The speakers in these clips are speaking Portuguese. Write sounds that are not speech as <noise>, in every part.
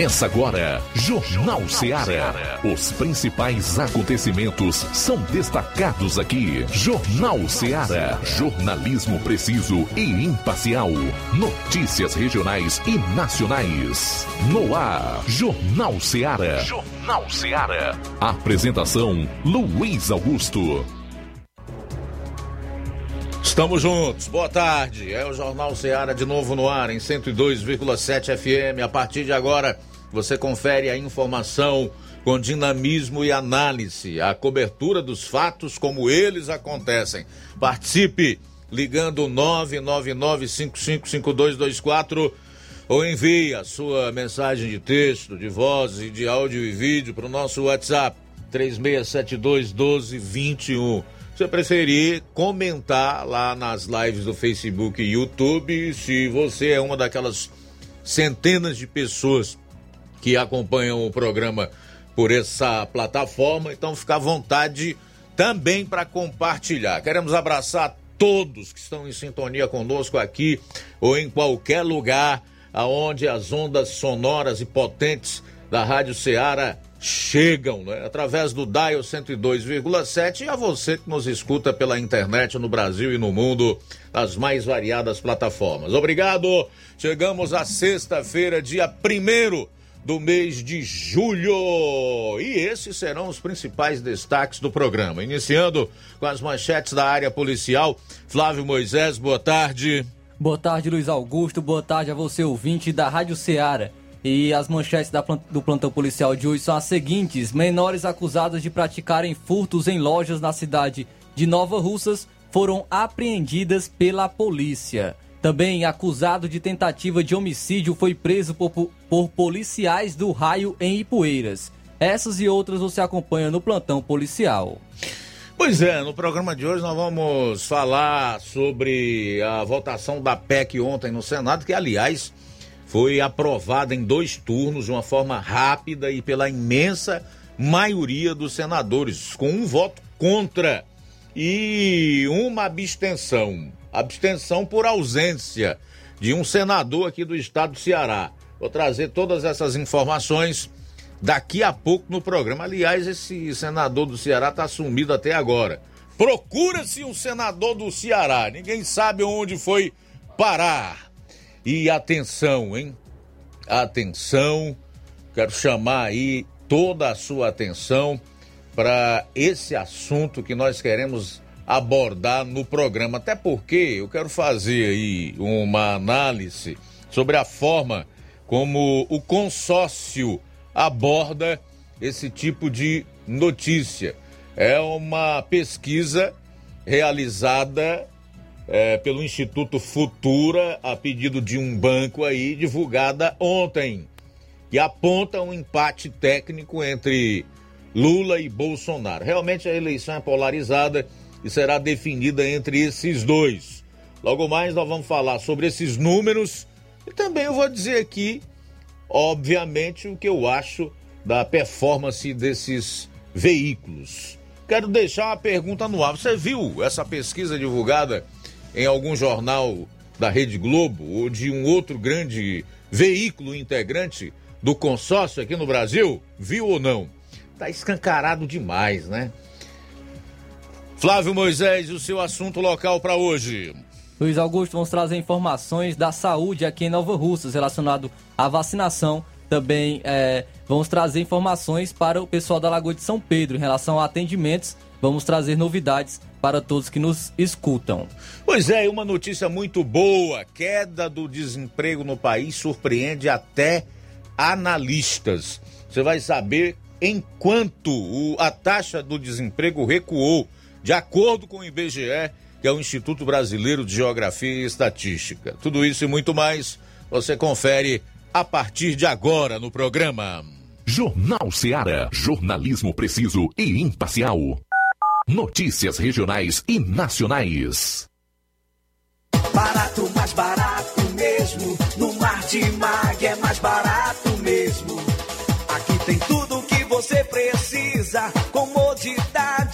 Começa agora, Jornal Ceará. Os principais acontecimentos são destacados aqui. Jornal Ceará. Jornalismo preciso e imparcial. Notícias regionais e nacionais. No ar, Jornal Ceará. Jornal Ceará. Apresentação: Luiz Augusto. Estamos juntos, boa tarde. É o Jornal Ceará de novo no ar, em 102,7 FM. A partir de agora, você confere a informação com dinamismo e análise, a cobertura dos fatos como eles acontecem. Participe ligando 999555224 ou envie a sua mensagem de texto, de voz e de áudio e vídeo para o nosso WhatsApp 3672 1221 você preferir comentar lá nas lives do Facebook e YouTube, se você é uma daquelas centenas de pessoas que acompanham o programa por essa plataforma, então fica à vontade também para compartilhar. Queremos abraçar todos que estão em sintonia conosco aqui ou em qualquer lugar aonde as ondas sonoras e potentes da Rádio Ceará chegam né? através do Dial 102,7 e a você que nos escuta pela internet no Brasil e no mundo, nas mais variadas plataformas. Obrigado! Chegamos à sexta-feira, dia primeiro do mês de julho. E esses serão os principais destaques do programa. Iniciando com as manchetes da área policial. Flávio Moisés, boa tarde. Boa tarde, Luiz Augusto. Boa tarde a você, ouvinte da Rádio Ceará. E as manchetes do plantão policial de hoje são as seguintes: menores acusados de praticarem furtos em lojas na cidade de Nova Russas foram apreendidas pela polícia. Também acusado de tentativa de homicídio foi preso por, por policiais do raio em Ipueiras. Essas e outras você acompanha no plantão policial. Pois é, no programa de hoje nós vamos falar sobre a votação da PEC ontem no Senado, que aliás foi aprovada em dois turnos de uma forma rápida e pela imensa maioria dos senadores, com um voto contra e uma abstenção. Abstenção por ausência de um senador aqui do estado do Ceará. Vou trazer todas essas informações daqui a pouco no programa. Aliás, esse senador do Ceará está sumido até agora. Procura-se um senador do Ceará. Ninguém sabe onde foi parar. E atenção, hein? Atenção, quero chamar aí toda a sua atenção para esse assunto que nós queremos abordar no programa. Até porque eu quero fazer aí uma análise sobre a forma como o consórcio aborda esse tipo de notícia. É uma pesquisa realizada é, pelo Instituto Futura, a pedido de um banco aí, divulgada ontem, que aponta um empate técnico entre Lula e Bolsonaro. Realmente a eleição é polarizada e será definida entre esses dois. Logo mais nós vamos falar sobre esses números e também eu vou dizer aqui, obviamente, o que eu acho da performance desses veículos. Quero deixar uma pergunta no ar. Você viu essa pesquisa divulgada em algum jornal da Rede Globo ou de um outro grande veículo integrante do consórcio aqui no Brasil? Viu ou não? Tá escancarado demais, né? Flávio Moisés, o seu assunto local para hoje. Luiz Augusto, vamos trazer informações da saúde aqui em Nova Russas relacionado à vacinação. Também é, vamos trazer informações para o pessoal da Lagoa de São Pedro em relação a atendimentos. Vamos trazer novidades para todos que nos escutam. Pois é, uma notícia muito boa: queda do desemprego no país surpreende até analistas. Você vai saber enquanto a taxa do desemprego recuou, de acordo com o IBGE, que é o Instituto Brasileiro de Geografia e Estatística. Tudo isso e muito mais você confere a partir de agora no programa. Jornal Ceará, jornalismo preciso e imparcial. Notícias regionais e nacionais. Barato, mais barato mesmo. No Martimag é mais barato mesmo. Aqui tem tudo o que você precisa. Comodidade,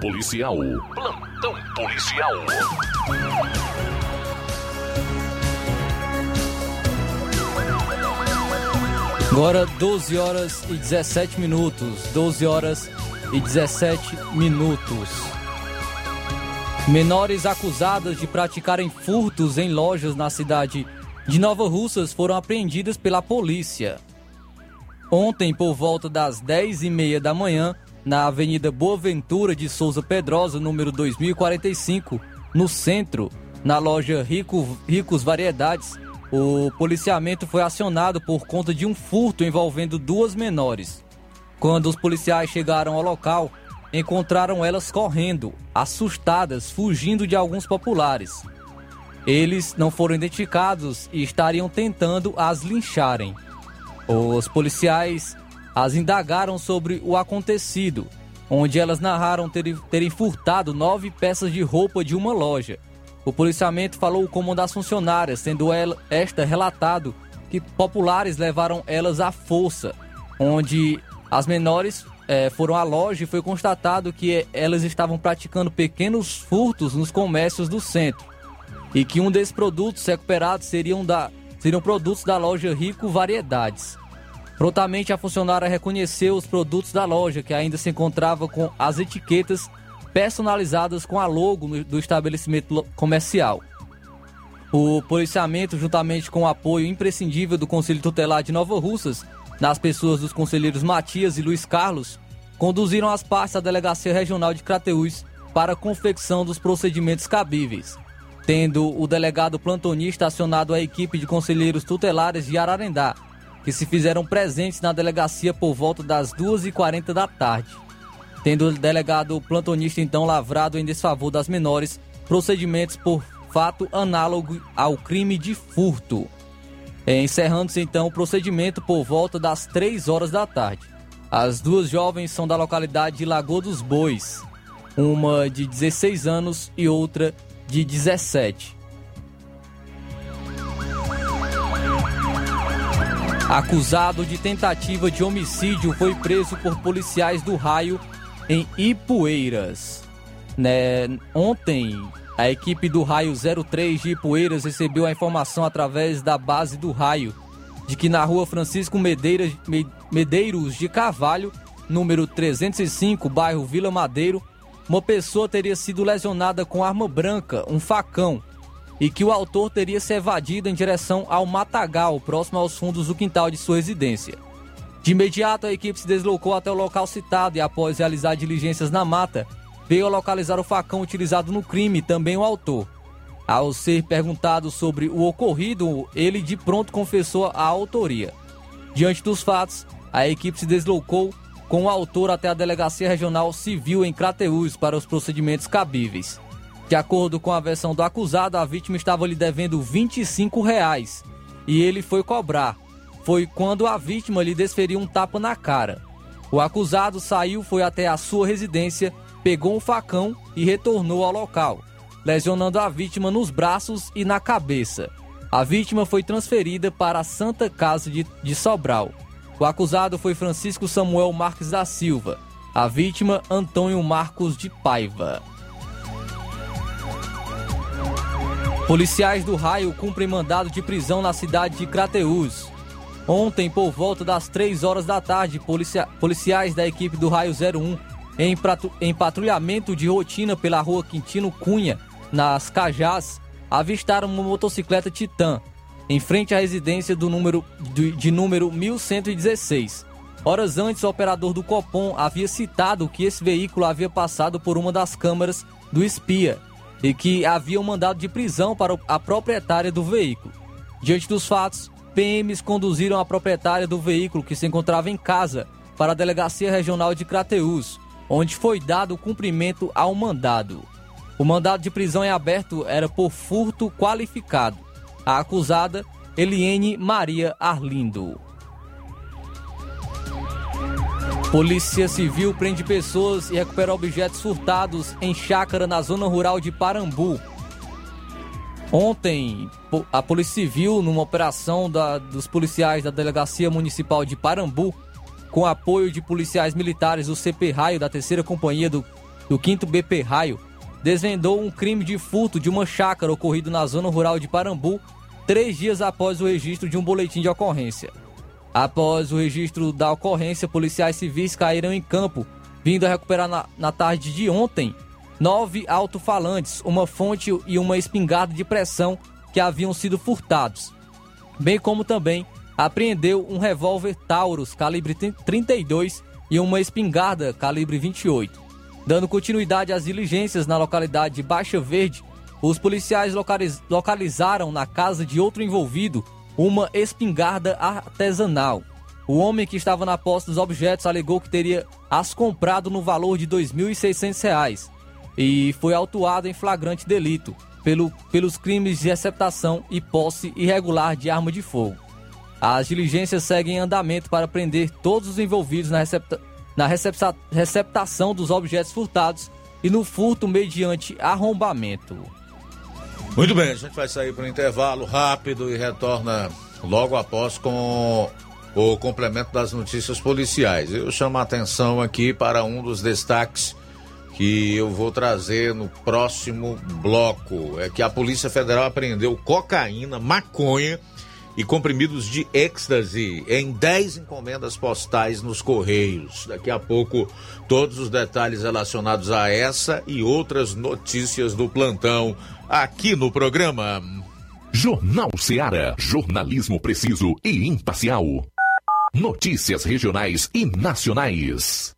Policial. Plantão policial. Agora 12 horas e 17 minutos. 12 horas e 17 minutos. Menores acusadas de praticarem furtos em lojas na cidade de Nova Russas foram apreendidas pela polícia. Ontem, por volta das 10 e meia da manhã, na Avenida Boa Ventura de Souza Pedrosa, número 2045, no centro, na loja Rico, Ricos Variedades, o policiamento foi acionado por conta de um furto envolvendo duas menores. Quando os policiais chegaram ao local, encontraram elas correndo, assustadas, fugindo de alguns populares. Eles não foram identificados e estariam tentando as lincharem. Os policiais as indagaram sobre o acontecido, onde elas narraram terem, terem furtado nove peças de roupa de uma loja. O policiamento falou como uma das funcionárias, sendo ela, esta relatado que populares levaram elas à força, onde as menores eh, foram à loja e foi constatado que elas estavam praticando pequenos furtos nos comércios do centro e que um desses produtos recuperados seriam, da, seriam produtos da loja Rico Variedades. Prontamente, a funcionária reconheceu os produtos da loja, que ainda se encontrava com as etiquetas personalizadas com a logo do estabelecimento comercial. O policiamento, juntamente com o apoio imprescindível do Conselho Tutelar de Nova Russas, nas pessoas dos conselheiros Matias e Luiz Carlos, conduziram as partes da Delegacia Regional de Crateús para a confecção dos procedimentos cabíveis, tendo o delegado plantonista acionado a equipe de conselheiros tutelares de Ararendá, que se fizeram presentes na delegacia por volta das 2h40 da tarde. Tendo o delegado plantonista então lavrado em desfavor das menores procedimentos por fato análogo ao crime de furto. Encerrando-se então o procedimento por volta das 3 horas da tarde. As duas jovens são da localidade de Lagoa dos Bois, uma de 16 anos e outra de 17. Acusado de tentativa de homicídio foi preso por policiais do raio em Ipueiras. Né? Ontem, a equipe do Raio 03 de Ipueiras recebeu a informação através da base do Raio de que na rua Francisco Medeiros, de Carvalho, número 305, bairro Vila Madeiro, uma pessoa teria sido lesionada com arma branca, um facão, e que o autor teria se evadido em direção ao Matagal, próximo aos fundos do quintal de sua residência. De imediato, a equipe se deslocou até o local citado e, após realizar diligências na mata, veio a localizar o facão utilizado no crime e também o autor. Ao ser perguntado sobre o ocorrido, ele de pronto confessou a autoria. Diante dos fatos, a equipe se deslocou com o autor até a Delegacia Regional Civil em Crateús para os procedimentos cabíveis. De acordo com a versão do acusado, a vítima estava lhe devendo 25 reais e ele foi cobrar foi quando a vítima lhe desferiu um tapa na cara. O acusado saiu, foi até a sua residência, pegou um facão e retornou ao local, lesionando a vítima nos braços e na cabeça. A vítima foi transferida para a Santa Casa de, de Sobral. O acusado foi Francisco Samuel Marques da Silva. A vítima, Antônio Marcos de Paiva. Policiais do raio cumprem mandado de prisão na cidade de Crateús. Ontem, por volta das 3 horas da tarde, policia policiais da equipe do Raio 01, em, em patrulhamento de rotina pela rua Quintino Cunha, nas Cajás, avistaram uma motocicleta Titan, em frente à residência do número, de, de número 1116. Horas antes, o operador do Copom havia citado que esse veículo havia passado por uma das câmaras do espia e que havia um mandado de prisão para a proprietária do veículo. Diante dos fatos, PMs conduziram a proprietária do veículo que se encontrava em casa para a Delegacia Regional de Crateús, onde foi dado cumprimento ao mandado. O mandado de prisão em aberto era por furto qualificado. A acusada, Eliene Maria Arlindo. Polícia Civil prende pessoas e recupera objetos furtados em chácara na zona rural de Parambu. Ontem, a Polícia Civil, numa operação da, dos policiais da Delegacia Municipal de Parambu, com apoio de policiais militares do CP Raio, da terceira companhia do, do 5 BP Raio, desvendou um crime de furto de uma chácara ocorrido na zona rural de Parambu, três dias após o registro de um boletim de ocorrência. Após o registro da ocorrência, policiais civis caíram em campo, vindo a recuperar na, na tarde de ontem nove alto-falantes, uma fonte e uma espingarda de pressão que haviam sido furtados, bem como também apreendeu um revólver Taurus calibre 32 e uma espingarda calibre 28. Dando continuidade às diligências na localidade de Baixa Verde, os policiais localiz localizaram na casa de outro envolvido uma espingarda artesanal. O homem que estava na posse dos objetos alegou que teria as comprado no valor de R$ 2.600 e foi autuado em flagrante delito pelo, pelos crimes de receptação e posse irregular de arma de fogo. As diligências seguem em andamento para prender todos os envolvidos na, recepta, na recepta, receptação dos objetos furtados e no furto mediante arrombamento. Muito bem, a gente vai sair para um intervalo rápido e retorna logo após com o complemento das notícias policiais. Eu chamo a atenção aqui para um dos destaques que eu vou trazer no próximo bloco. É que a Polícia Federal apreendeu cocaína, maconha e comprimidos de êxtase em 10 encomendas postais nos Correios. Daqui a pouco, todos os detalhes relacionados a essa e outras notícias do plantão aqui no programa. Jornal Seara. Jornalismo preciso e imparcial. Notícias regionais e nacionais.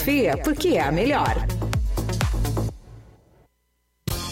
porque é a melhor.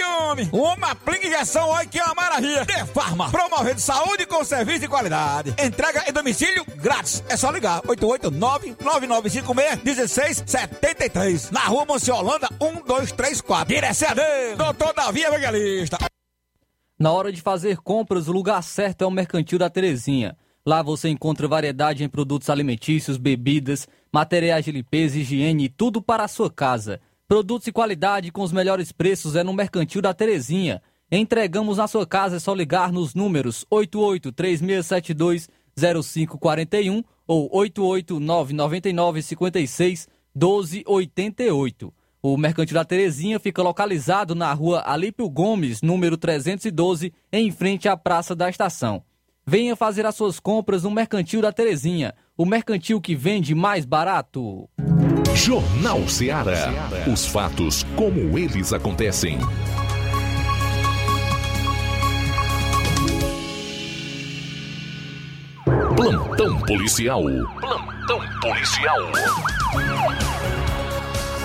homem. Uma aplica injeção, olha que é uma maravilha. De Farma, promovendo saúde com serviço de qualidade. Entrega em domicílio grátis. É só ligar, 889-9956-1673. Na rua Monsiolanda, 1234. Direção a Deus, doutor Davi Evangelista. Na hora de fazer compras, o lugar certo é o Mercantil da Terezinha. Lá você encontra variedade em produtos alimentícios, bebidas, materiais de limpeza, higiene e tudo para a sua casa. Produtos de qualidade com os melhores preços é no Mercantil da Terezinha. Entregamos na sua casa, é só ligar nos números 8836720541 ou 88999561288. O Mercantil da Terezinha fica localizado na rua Alípio Gomes, número 312, em frente à Praça da Estação. Venha fazer as suas compras no Mercantil da Terezinha, o mercantil que vende mais barato. Jornal Ceará. Os fatos como eles acontecem. Plantão policial. Plantão policial.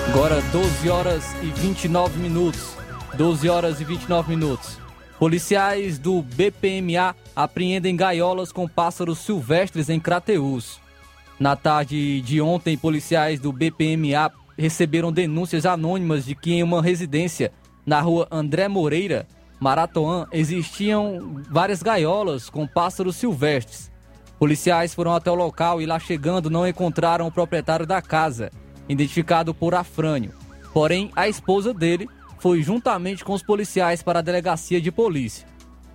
Agora 12 horas e 29 minutos. 12 horas e 29 minutos. Policiais do BPMA apreendem gaiolas com pássaros silvestres em Crateús. Na tarde de ontem, policiais do BPMA receberam denúncias anônimas de que em uma residência na rua André Moreira, Maratoã, existiam várias gaiolas com pássaros silvestres. Policiais foram até o local e lá chegando não encontraram o proprietário da casa, identificado por Afrânio. Porém, a esposa dele foi juntamente com os policiais para a delegacia de polícia.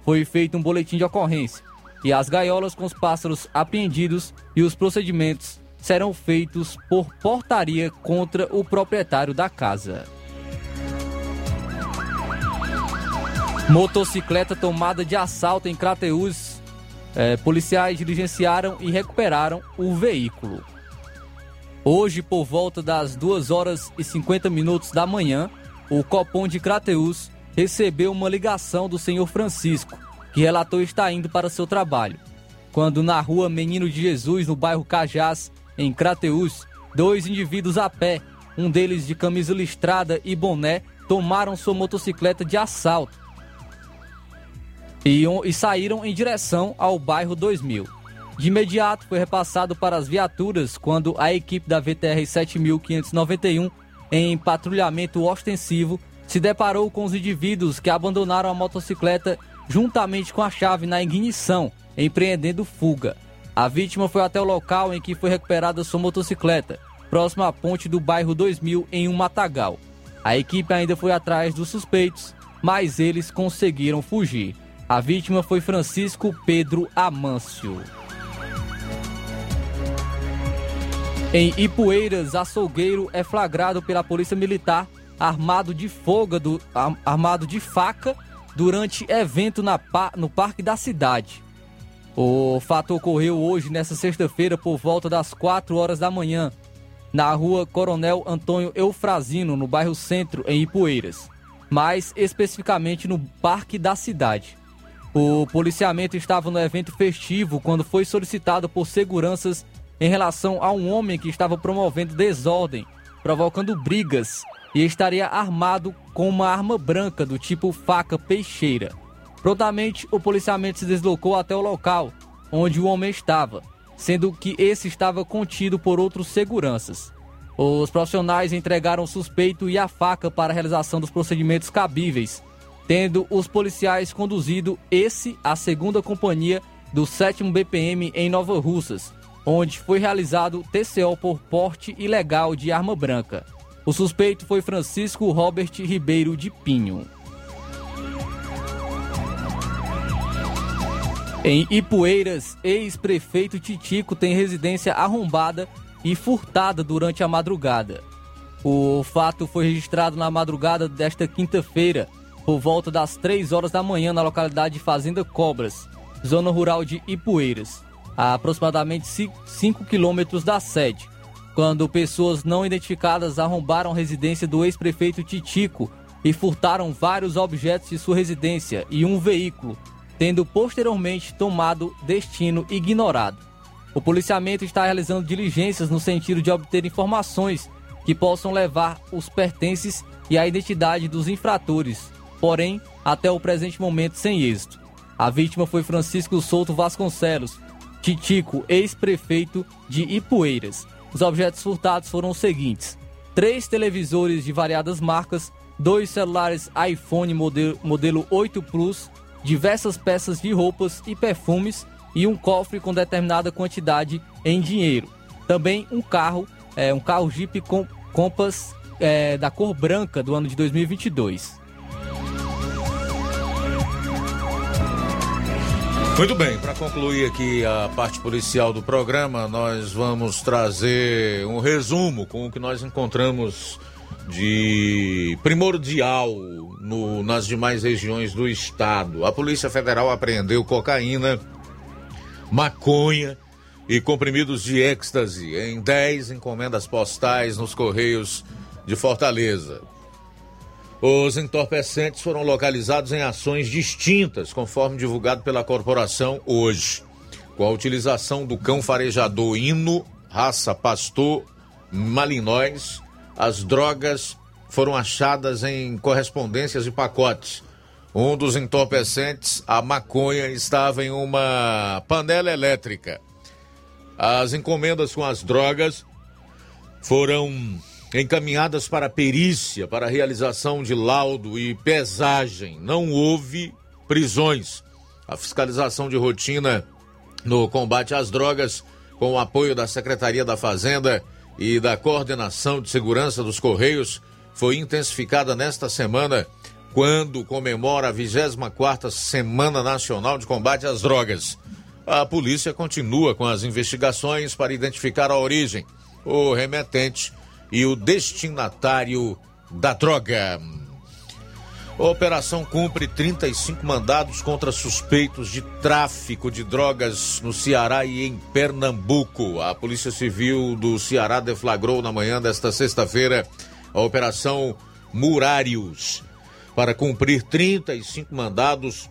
Foi feito um boletim de ocorrência e as gaiolas com os pássaros apreendidos e os procedimentos serão feitos por portaria contra o proprietário da casa. Motocicleta tomada de assalto em Crateús. É, policiais diligenciaram e recuperaram o veículo. Hoje, por volta das 2 horas e 50 minutos da manhã, o Copom de Crateús recebeu uma ligação do senhor Francisco, que relatou estar indo para seu trabalho. Quando na rua Menino de Jesus, no bairro Cajás, em Crateús, dois indivíduos a pé, um deles de camisa listrada e boné, tomaram sua motocicleta de assalto e, e saíram em direção ao bairro 2000. De imediato foi repassado para as viaturas quando a equipe da VTR 7591 em patrulhamento ostensivo, se deparou com os indivíduos que abandonaram a motocicleta juntamente com a chave na ignição, empreendendo fuga. A vítima foi até o local em que foi recuperada sua motocicleta, próximo à ponte do bairro 2000, em um matagal. A equipe ainda foi atrás dos suspeitos, mas eles conseguiram fugir. A vítima foi Francisco Pedro Amâncio. Em Ipueiras, açougueiro é flagrado pela polícia militar armado de do, armado de faca durante evento na, no parque da cidade. O fato ocorreu hoje, nesta sexta-feira, por volta das 4 horas da manhã, na rua Coronel Antônio Eufrazino, no bairro Centro, em Ipueiras, mais especificamente no parque da cidade. O policiamento estava no evento festivo quando foi solicitado por seguranças em relação a um homem que estava promovendo desordem, provocando brigas e estaria armado com uma arma branca do tipo faca peixeira. Prontamente, o policiamento se deslocou até o local onde o homem estava, sendo que esse estava contido por outros seguranças. Os profissionais entregaram o suspeito e a faca para a realização dos procedimentos cabíveis, tendo os policiais conduzido esse à segunda companhia do 7 BPM em Nova Russas, onde foi realizado TCO por porte ilegal de arma branca. O suspeito foi Francisco Robert Ribeiro de Pinho. Em Ipueiras, ex-prefeito Titico tem residência arrombada e furtada durante a madrugada. O fato foi registrado na madrugada desta quinta-feira, por volta das 3 horas da manhã, na localidade de Fazenda Cobras, zona rural de Ipueiras a aproximadamente 5 quilômetros da sede, quando pessoas não identificadas arrombaram a residência do ex-prefeito Titico e furtaram vários objetos de sua residência e um veículo, tendo posteriormente tomado destino ignorado. O policiamento está realizando diligências no sentido de obter informações que possam levar os pertences e a identidade dos infratores, porém, até o presente momento sem êxito. A vítima foi Francisco Souto Vasconcelos, Titico, ex-prefeito de Ipueiras. Os objetos furtados foram os seguintes: três televisores de variadas marcas, dois celulares iPhone modelo, modelo 8 Plus, diversas peças de roupas e perfumes e um cofre com determinada quantidade em dinheiro. Também um carro, é, um carro Jeep com Compass é, da cor branca do ano de 2022. Muito bem, para concluir aqui a parte policial do programa, nós vamos trazer um resumo com o que nós encontramos de primordial no, nas demais regiões do estado. A Polícia Federal apreendeu cocaína, maconha e comprimidos de êxtase em 10 encomendas postais nos Correios de Fortaleza. Os entorpecentes foram localizados em ações distintas, conforme divulgado pela corporação hoje, com a utilização do cão farejador hino, raça pastor, malinóis, as drogas foram achadas em correspondências e pacotes. Um dos entorpecentes, a maconha, estava em uma panela elétrica. As encomendas com as drogas foram encaminhadas para perícia, para realização de laudo e pesagem. Não houve prisões. A fiscalização de rotina no combate às drogas, com o apoio da Secretaria da Fazenda e da Coordenação de Segurança dos Correios, foi intensificada nesta semana, quando comemora a 24ª Semana Nacional de Combate às Drogas. A polícia continua com as investigações para identificar a origem, o remetente e o destinatário da droga. A operação cumpre 35 mandados contra suspeitos de tráfico de drogas no Ceará e em Pernambuco. A Polícia Civil do Ceará deflagrou na manhã desta sexta-feira a Operação Murários para cumprir 35 mandados,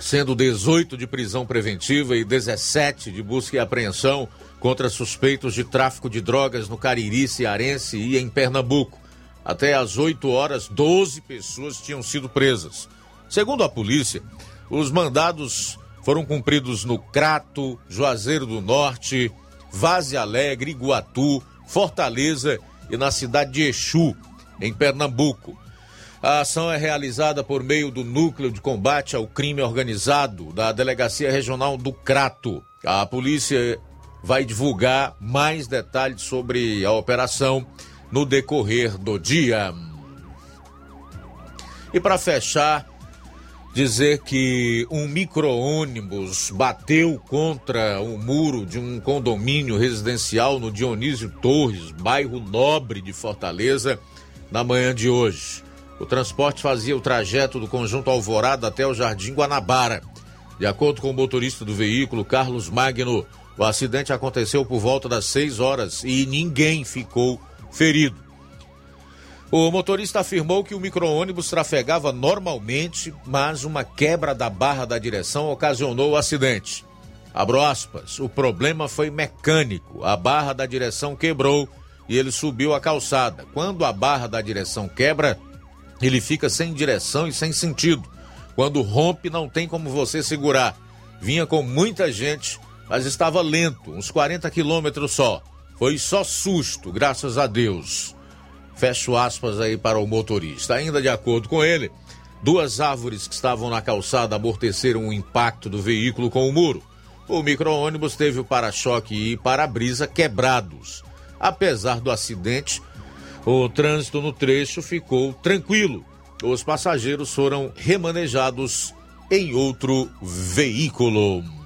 sendo 18 de prisão preventiva e 17 de busca e apreensão contra suspeitos de tráfico de drogas no Cariri cearense e em Pernambuco. Até às 8 horas, 12 pessoas tinham sido presas. Segundo a polícia, os mandados foram cumpridos no Crato, Juazeiro do Norte, Vaze Alegre, Iguatu, Fortaleza e na cidade de Exu, em Pernambuco. A ação é realizada por meio do Núcleo de Combate ao Crime Organizado da Delegacia Regional do Crato. A polícia vai divulgar mais detalhes sobre a operação no decorrer do dia. E para fechar, dizer que um micro-ônibus bateu contra o muro de um condomínio residencial no Dionísio Torres, bairro Nobre de Fortaleza, na manhã de hoje. O transporte fazia o trajeto do conjunto Alvorada até o Jardim Guanabara. De acordo com o motorista do veículo, Carlos Magno, o acidente aconteceu por volta das 6 horas e ninguém ficou ferido. O motorista afirmou que o micro-ônibus trafegava normalmente, mas uma quebra da barra da direção ocasionou o acidente. Abro aspas, o problema foi mecânico. A barra da direção quebrou e ele subiu a calçada. Quando a barra da direção quebra, ele fica sem direção e sem sentido. Quando rompe, não tem como você segurar. Vinha com muita gente mas estava lento, uns 40 quilômetros só. Foi só susto, graças a Deus. Fecho aspas aí para o motorista. Ainda de acordo com ele, duas árvores que estavam na calçada amorteceram o impacto do veículo com o muro. O micro-ônibus teve o para-choque e para-brisa quebrados. Apesar do acidente, o trânsito no trecho ficou tranquilo. Os passageiros foram remanejados em outro veículo.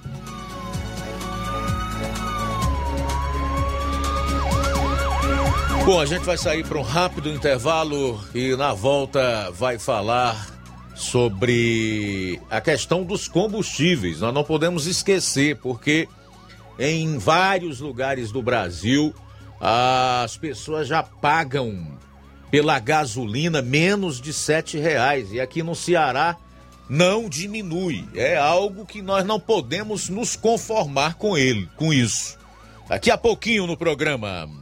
Bom, a gente vai sair para um rápido intervalo e na volta vai falar sobre a questão dos combustíveis. Nós não podemos esquecer, porque em vários lugares do Brasil as pessoas já pagam pela gasolina menos de sete reais e aqui no Ceará não diminui. É algo que nós não podemos nos conformar com ele, com isso. Daqui a pouquinho no programa.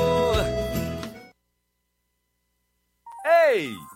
Hey!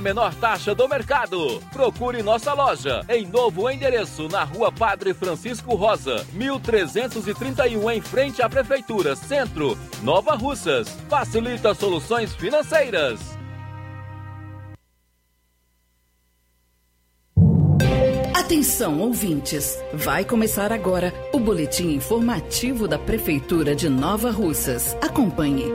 menor taxa do mercado. Procure nossa loja em novo endereço na Rua Padre Francisco Rosa, 1331 em frente à Prefeitura Centro, Nova Russas. Facilita soluções financeiras. Atenção, ouvintes! Vai começar agora o boletim informativo da Prefeitura de Nova Russas. Acompanhe.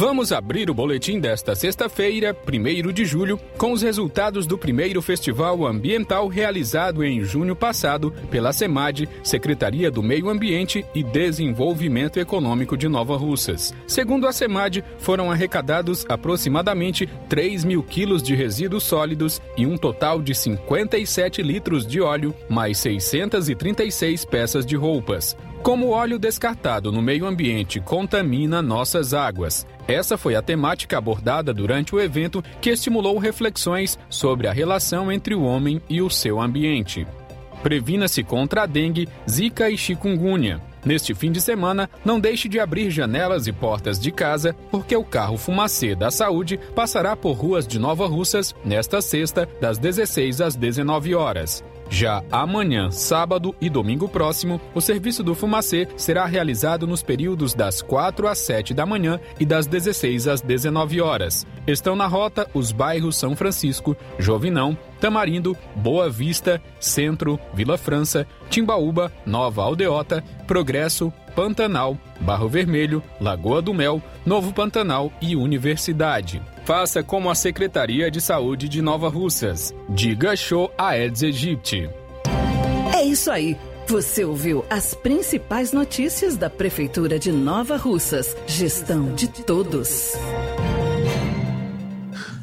Vamos abrir o boletim desta sexta-feira, 1 de julho, com os resultados do primeiro festival ambiental realizado em junho passado pela SEMAD, Secretaria do Meio Ambiente e Desenvolvimento Econômico de Nova Russas. Segundo a SEMAD, foram arrecadados aproximadamente 3 mil quilos de resíduos sólidos e um total de 57 litros de óleo, mais 636 peças de roupas. Como o óleo descartado no meio ambiente contamina nossas águas. Essa foi a temática abordada durante o evento que estimulou reflexões sobre a relação entre o homem e o seu ambiente. Previna-se contra a dengue, zika e chikungunya. Neste fim de semana, não deixe de abrir janelas e portas de casa, porque o carro Fumacê da Saúde passará por ruas de Nova Russas nesta sexta, das 16 às 19 horas. Já amanhã, sábado e domingo próximo, o serviço do Fumacê será realizado nos períodos das 4 às 7 da manhã e das 16 às 19 horas. Estão na rota os bairros São Francisco, Jovinão, Tamarindo, Boa Vista, Centro, Vila França, Timbaúba, Nova Aldeota, Progresso, Pantanal, Barro Vermelho, Lagoa do Mel, Novo Pantanal e Universidade. Faça como a Secretaria de Saúde de Nova Russas. Diga show a Aedes aegypti. É isso aí. Você ouviu as principais notícias da Prefeitura de Nova Russas. Gestão de todos.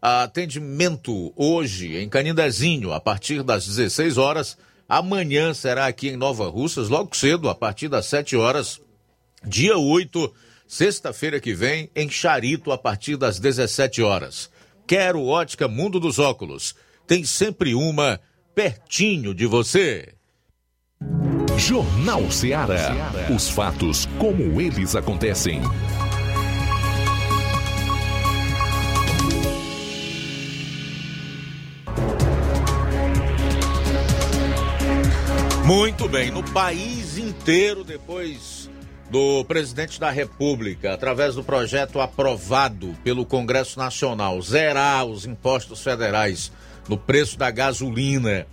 Atendimento hoje em Canindezinho, a partir das 16 horas. Amanhã será aqui em Nova Russas, logo cedo, a partir das 7 horas. Dia 8, sexta-feira que vem, em Charito, a partir das 17 horas. Quero ótica Mundo dos Óculos. Tem sempre uma pertinho de você. Jornal Ceará. Os fatos como eles acontecem. Muito bem, no país inteiro, depois do presidente da República, através do projeto aprovado pelo Congresso Nacional, zerar os impostos federais no preço da gasolina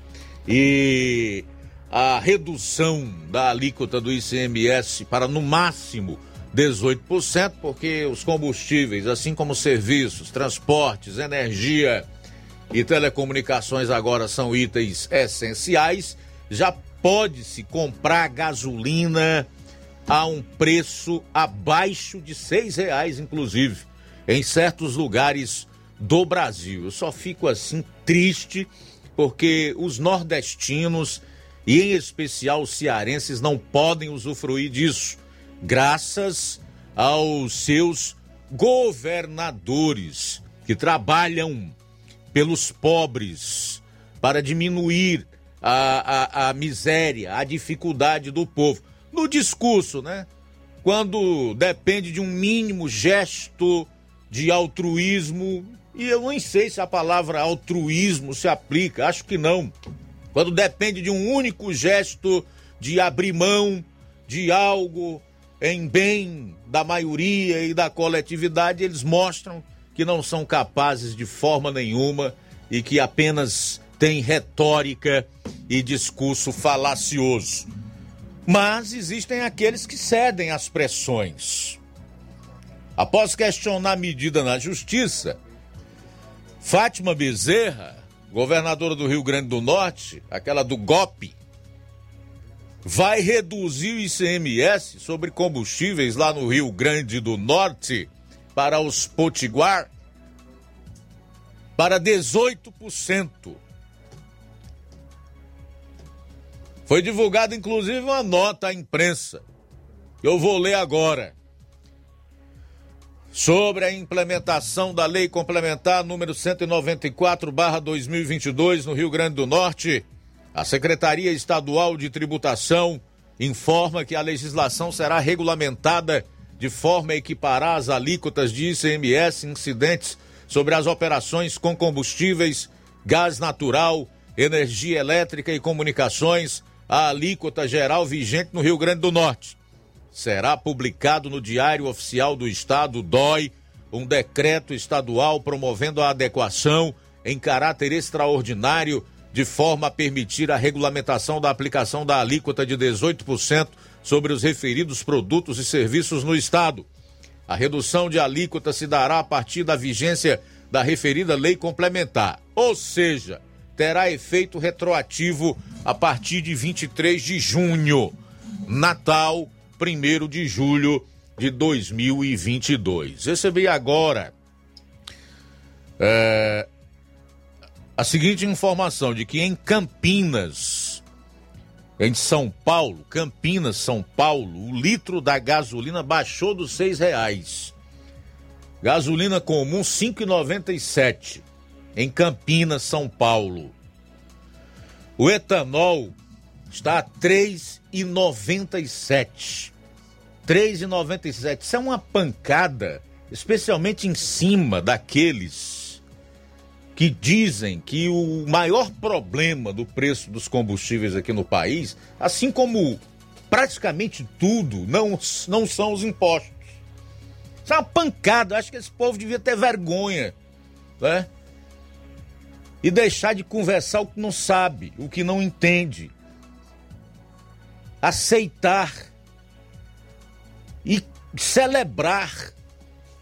e a redução da alíquota do ICMS para no máximo 18%, porque os combustíveis, assim como serviços, transportes, energia e telecomunicações agora são itens essenciais, já pode-se comprar gasolina a um preço abaixo de seis reais, inclusive, em certos lugares do Brasil. Eu só fico assim triste porque os nordestinos e em especial os cearenses não podem usufruir disso, graças aos seus governadores que trabalham pelos pobres para diminuir a, a, a miséria, a dificuldade do povo. No discurso, né? Quando depende de um mínimo gesto de altruísmo, e eu nem sei se a palavra altruísmo se aplica, acho que não. Quando depende de um único gesto de abrir mão de algo em bem da maioria e da coletividade, eles mostram que não são capazes de forma nenhuma e que apenas têm retórica e discurso falacioso. Mas existem aqueles que cedem às pressões. Após questionar a medida na justiça, Fátima Bezerra, governadora do Rio Grande do Norte, aquela do GOP, vai reduzir o ICMS sobre combustíveis lá no Rio Grande do Norte para os potiguar para 18%. Foi divulgada inclusive uma nota à imprensa. Eu vou ler agora. Sobre a implementação da Lei Complementar número 194/2022 no Rio Grande do Norte, a Secretaria Estadual de Tributação informa que a legislação será regulamentada de forma a equiparar as alíquotas de ICMS incidentes sobre as operações com combustíveis, gás natural, energia elétrica e comunicações a alíquota geral vigente no Rio Grande do Norte. Será publicado no Diário Oficial do Estado, DOI, um decreto estadual promovendo a adequação em caráter extraordinário, de forma a permitir a regulamentação da aplicação da alíquota de 18% sobre os referidos produtos e serviços no Estado. A redução de alíquota se dará a partir da vigência da referida lei complementar, ou seja, terá efeito retroativo a partir de 23 de junho. Natal, 1 de julho de 2022. Recebi agora é, a seguinte informação de que em Campinas em São Paulo, Campinas, São Paulo, o litro da gasolina baixou dos seis reais. Gasolina comum 5,97 em Campinas, São Paulo. O etanol está a 3,97. 3,97. Isso é uma pancada, especialmente em cima daqueles que dizem que o maior problema do preço dos combustíveis aqui no país, assim como praticamente tudo, não, não são os impostos. Isso é uma pancada. Acho que esse povo devia ter vergonha, né? E deixar de conversar o que não sabe, o que não entende. Aceitar e celebrar.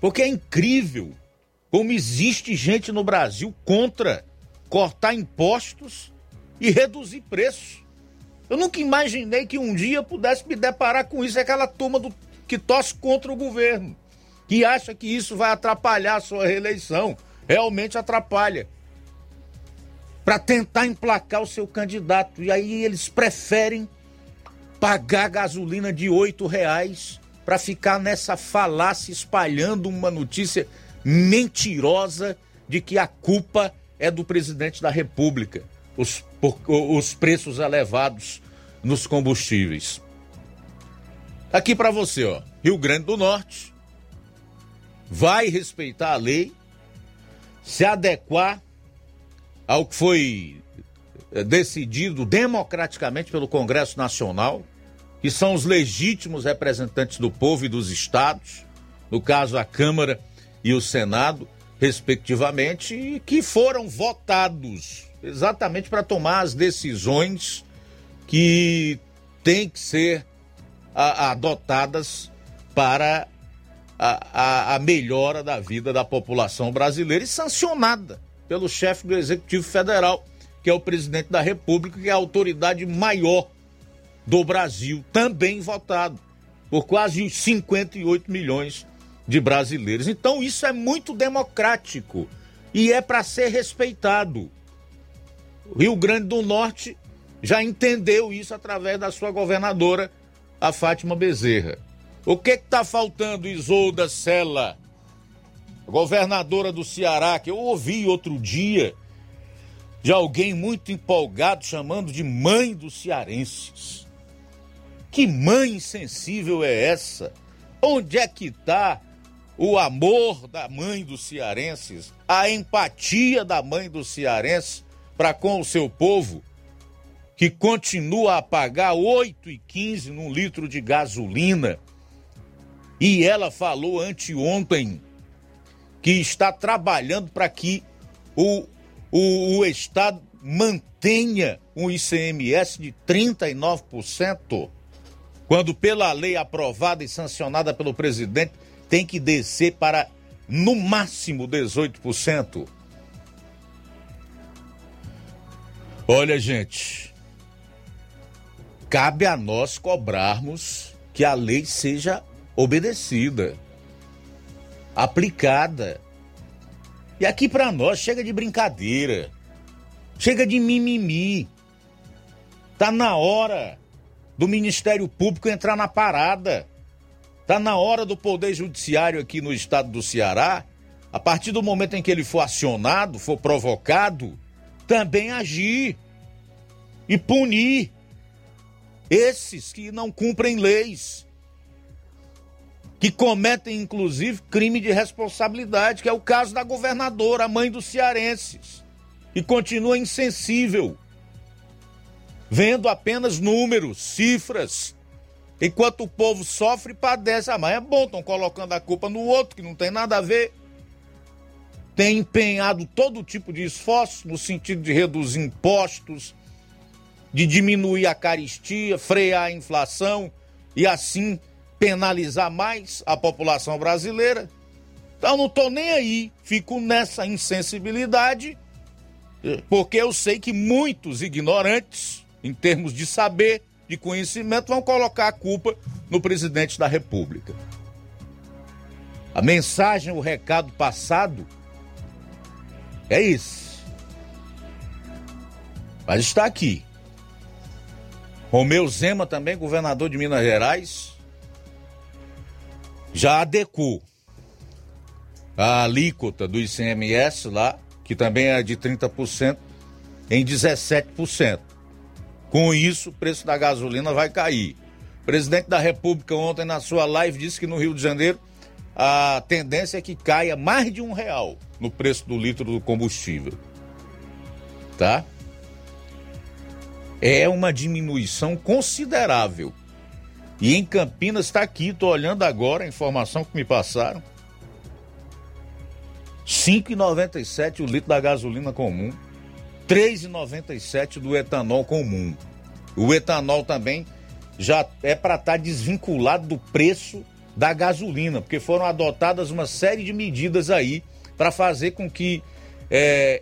Porque é incrível como existe gente no Brasil contra cortar impostos e reduzir preço. Eu nunca imaginei que um dia pudesse me deparar com isso, aquela turma do, que torce contra o governo, que acha que isso vai atrapalhar a sua reeleição. Realmente atrapalha. Para tentar emplacar o seu candidato. E aí eles preferem pagar gasolina de oito reais para ficar nessa falácia espalhando uma notícia mentirosa de que a culpa é do presidente da República, os, os preços elevados nos combustíveis. Aqui para você, ó, Rio Grande do Norte vai respeitar a lei, se adequar ao que foi eh, decidido democraticamente pelo Congresso Nacional, que são os legítimos representantes do povo e dos estados, no caso a Câmara e o Senado, respectivamente, e que foram votados exatamente para tomar as decisões que têm que ser adotadas para a, a, a melhora da vida da população brasileira e sancionada pelo chefe do Executivo Federal, que é o presidente da República, que é a autoridade maior do Brasil, também votado por quase 58 milhões de brasileiros. Então isso é muito democrático e é para ser respeitado. O Rio Grande do Norte já entendeu isso através da sua governadora, a Fátima Bezerra. O que está faltando, Isolda Sela, governadora do Ceará, que eu ouvi outro dia de alguém muito empolgado chamando de mãe dos cearenses. Que mãe insensível é essa? Onde é que está o amor da mãe dos cearenses, a empatia da mãe dos cearenses para com o seu povo, que continua a pagar 8,15 num litro de gasolina. E ela falou anteontem que está trabalhando para que o, o, o Estado mantenha um ICMS de 39%, quando pela lei aprovada e sancionada pelo presidente tem que descer para no máximo 18%. Olha, gente, cabe a nós cobrarmos que a lei seja obedecida, aplicada. E aqui para nós chega de brincadeira, chega de mimimi. Tá na hora do Ministério Público entrar na parada. Está na hora do Poder Judiciário aqui no estado do Ceará, a partir do momento em que ele for acionado, for provocado, também agir e punir esses que não cumprem leis, que cometem inclusive crime de responsabilidade, que é o caso da governadora, a mãe dos cearenses, e continua insensível, vendo apenas números, cifras Enquanto o povo sofre e padece. Ah, mas é bom, estão colocando a culpa no outro, que não tem nada a ver. Tem empenhado todo tipo de esforço no sentido de reduzir impostos, de diminuir a caristia, frear a inflação e assim penalizar mais a população brasileira. Então não estou nem aí, fico nessa insensibilidade, porque eu sei que muitos ignorantes, em termos de saber, de conhecimento vão colocar a culpa no presidente da República. A mensagem, o recado passado é isso. Mas está aqui. Romeu Zema também, governador de Minas Gerais, já adequou a alíquota do ICMS lá, que também é de 30%, em 17%. Com isso, o preço da gasolina vai cair. O presidente da República ontem na sua live disse que no Rio de Janeiro a tendência é que caia mais de um real no preço do litro do combustível. Tá? É uma diminuição considerável. E em Campinas está aqui, estou olhando agora a informação que me passaram. 5,97 o litro da gasolina comum, 3,97 do etanol comum. O etanol também já é para estar tá desvinculado do preço da gasolina, porque foram adotadas uma série de medidas aí para fazer com que é,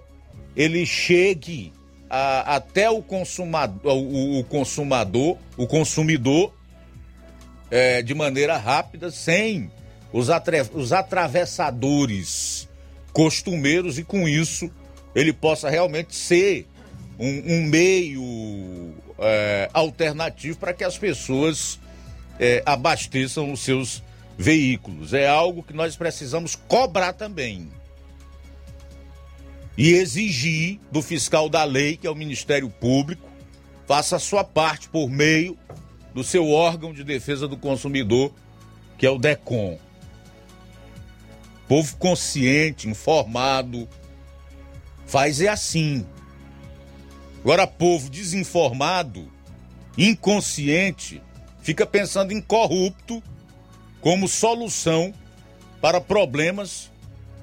ele chegue a, até o consumador, o, o, consumador, o consumidor é, de maneira rápida, sem os, atre, os atravessadores costumeiros e com isso ele possa realmente ser um, um meio é, alternativo para que as pessoas é, abasteçam os seus veículos. É algo que nós precisamos cobrar também. E exigir do fiscal da lei, que é o Ministério Público, faça a sua parte por meio do seu órgão de defesa do consumidor, que é o DECOM. Povo consciente, informado, faz é assim. Agora, povo desinformado, inconsciente, fica pensando em corrupto como solução para problemas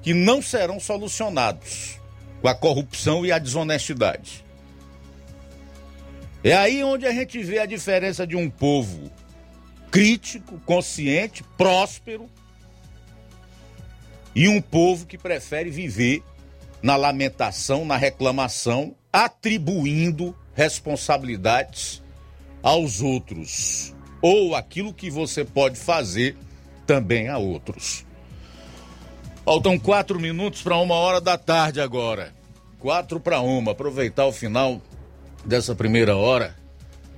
que não serão solucionados com a corrupção e a desonestidade. É aí onde a gente vê a diferença de um povo crítico, consciente, próspero e um povo que prefere viver na lamentação, na reclamação, atribuindo responsabilidades aos outros ou aquilo que você pode fazer também a outros. Faltam quatro minutos para uma hora da tarde agora. Quatro para uma. Aproveitar o final dessa primeira hora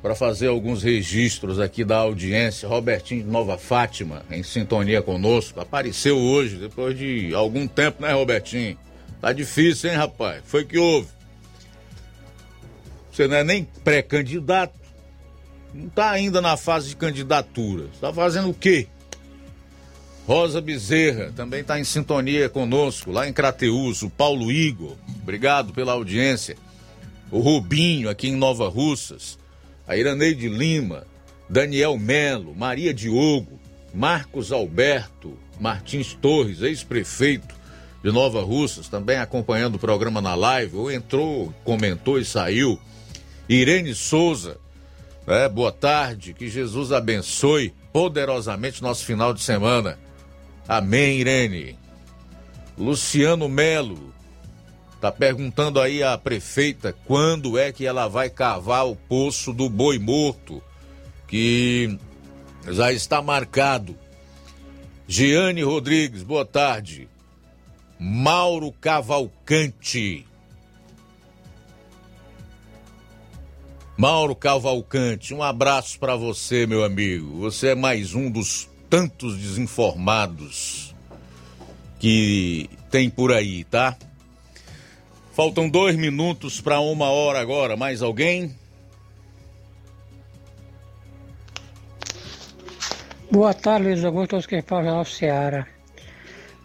para fazer alguns registros aqui da audiência. Robertinho de Nova Fátima, em sintonia conosco, apareceu hoje, depois de algum tempo, né, Robertinho? Tá difícil, hein, rapaz? Foi que houve. Você não é nem pré-candidato, não está ainda na fase de candidatura. Está fazendo o quê? Rosa Bezerra também está em sintonia conosco, lá em Crateus. O Paulo Igor, obrigado pela audiência. O Rubinho, aqui em Nova Russas. A Iraneide Lima, Daniel Melo, Maria Diogo, Marcos Alberto, Martins Torres, ex-prefeito de Nova Russas, também acompanhando o programa na live, ou entrou, comentou e saiu. Irene Souza, é, boa tarde, que Jesus abençoe poderosamente nosso final de semana. Amém, Irene. Luciano Melo tá perguntando aí à prefeita quando é que ela vai cavar o poço do boi morto, que já está marcado. Giane Rodrigues, boa tarde. Mauro Cavalcante, Mauro Cavalcante, um abraço para você, meu amigo. Você é mais um dos tantos desinformados que tem por aí, tá? Faltam dois minutos para uma hora agora. Mais alguém? Boa tarde, Luiz Augusto, quem fala Jornal Seara.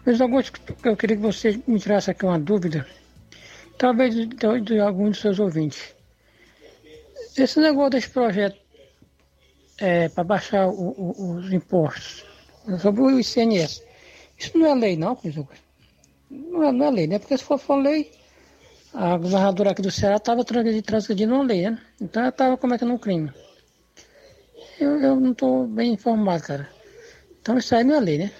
Luiz Augusto, eu queria que você me tirasse aqui uma dúvida, talvez de, de, de algum dos seus ouvintes. Esse negócio desse projeto é, para baixar o, o, os impostos sobre o ICNS, isso não é lei não, não é, não é lei, né? Porque se for, for lei, a governadora aqui do Ceará estava transgredindo uma lei, né? Então ela estava cometendo um crime. Eu, eu não estou bem informado, cara. Então isso aí não é lei, né?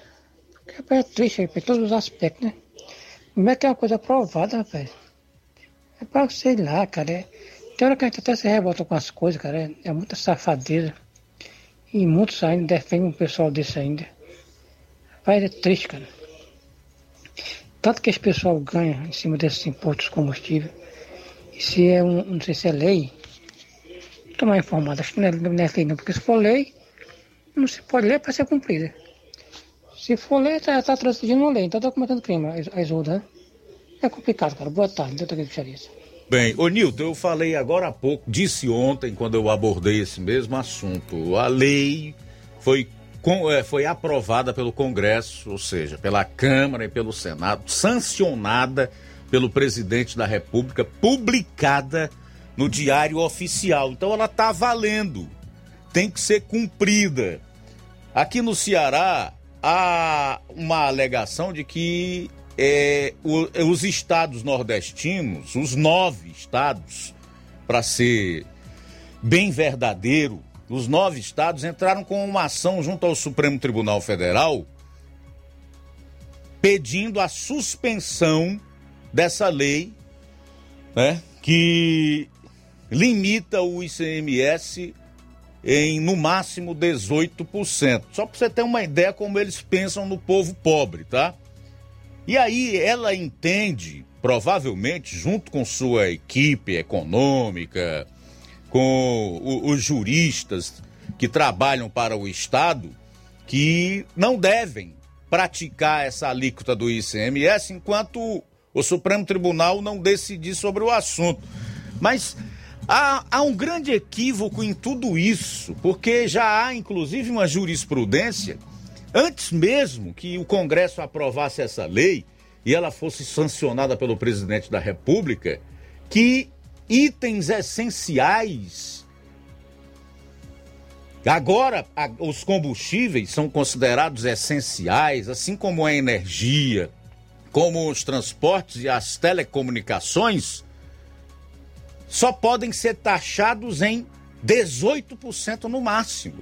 Porque é triste por todos os aspectos, né? Como é que é uma coisa aprovada, rapaz? É para, sei lá, cara. É, tem hora que a gente até se revolta com as coisas, cara. É, é muita safadeza. E muitos ainda defendem um pessoal desse ainda. Vai é triste, cara. Tanto que esse pessoal ganha em cima desses impostos de combustível. E se é um, não sei se é lei, tomar informado. Acho que não é, não é lei não, porque se for lei, não se pode ler para ser cumprida. Se for lei, está tá transgredindo uma lei, então está cometendo crime, a Isolda, né? É complicado, cara. Boa tarde, doutor Guilherme Bem, ô Nilton, eu falei agora há pouco, disse ontem, quando eu abordei esse mesmo assunto, a lei foi, é, foi aprovada pelo Congresso, ou seja, pela Câmara e pelo Senado, sancionada pelo presidente da República, publicada no Diário Oficial. Então ela está valendo, tem que ser cumprida. Aqui no Ceará há uma alegação de que é, é, os estados nordestinos, os nove estados, para ser bem verdadeiro, os nove estados entraram com uma ação junto ao Supremo Tribunal Federal pedindo a suspensão dessa lei né, que limita o ICMS em no máximo 18%. Só para você ter uma ideia como eles pensam no povo pobre, tá? E aí ela entende, provavelmente, junto com sua equipe econômica, com o, os juristas que trabalham para o Estado, que não devem praticar essa alíquota do ICMS enquanto o Supremo Tribunal não decidir sobre o assunto. Mas há, há um grande equívoco em tudo isso, porque já há, inclusive, uma jurisprudência Antes mesmo que o Congresso aprovasse essa lei e ela fosse sancionada pelo presidente da República, que itens essenciais. Agora, os combustíveis são considerados essenciais, assim como a energia, como os transportes e as telecomunicações, só podem ser taxados em 18% no máximo.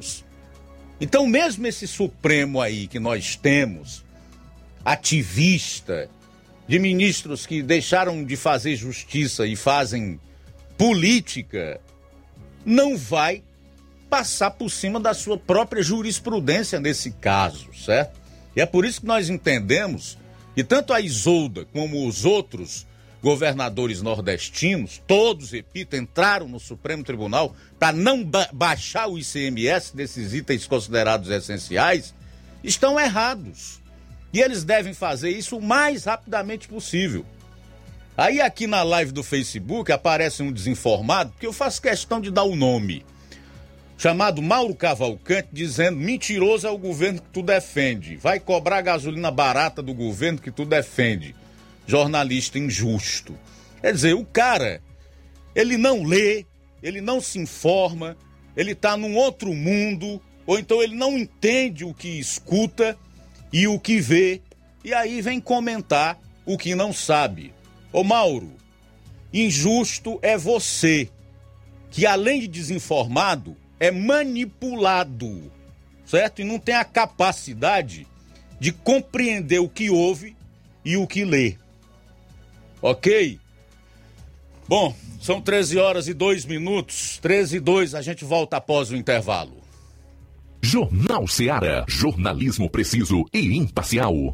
Então, mesmo esse Supremo aí que nós temos, ativista, de ministros que deixaram de fazer justiça e fazem política, não vai passar por cima da sua própria jurisprudência nesse caso, certo? E é por isso que nós entendemos que tanto a Isolda como os outros governadores nordestinos, todos, repito, entraram no Supremo Tribunal para não ba baixar o ICMS desses itens considerados essenciais, estão errados. E eles devem fazer isso o mais rapidamente possível. Aí aqui na live do Facebook aparece um desinformado, que eu faço questão de dar o nome, chamado Mauro Cavalcante, dizendo: mentiroso é o governo que tu defende, vai cobrar gasolina barata do governo que tu defende jornalista injusto. Quer dizer, o cara, ele não lê, ele não se informa, ele está num outro mundo, ou então ele não entende o que escuta e o que vê, e aí vem comentar o que não sabe. Ô Mauro, injusto é você, que além de desinformado, é manipulado, certo? E não tem a capacidade de compreender o que ouve e o que lê. Ok? Bom, são 13 horas e 2 minutos. 13 e 2, a gente volta após o intervalo. Jornal Seara. Jornalismo preciso e imparcial.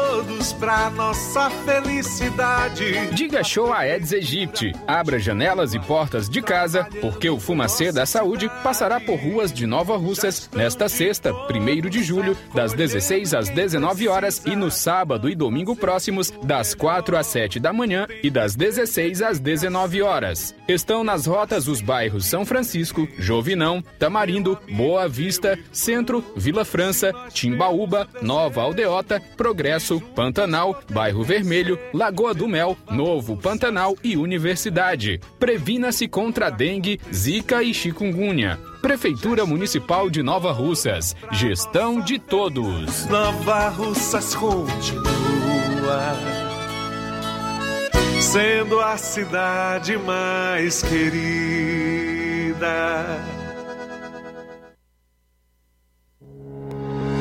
para nossa felicidade. Diga show a Eds Egypte. Abra janelas e portas de casa, porque o Fumacê da Saúde passará por ruas de Nova Russas nesta sexta, 1 de julho, das 16 às 19 horas e no sábado e domingo próximos, das 4 às 7 da manhã e das 16 às 19 horas. Estão nas rotas os bairros São Francisco, Jovinão, Tamarindo, Boa Vista, Centro, Vila França, Timbaúba, Nova Aldeota, Progresso, Pantanal, Bairro Vermelho, Lagoa do Mel, Novo Pantanal e Universidade. Previna-se contra dengue, zika e chikungunya. Prefeitura Municipal de Nova Russas. Gestão de todos. Nova Russas continua sendo a cidade mais querida.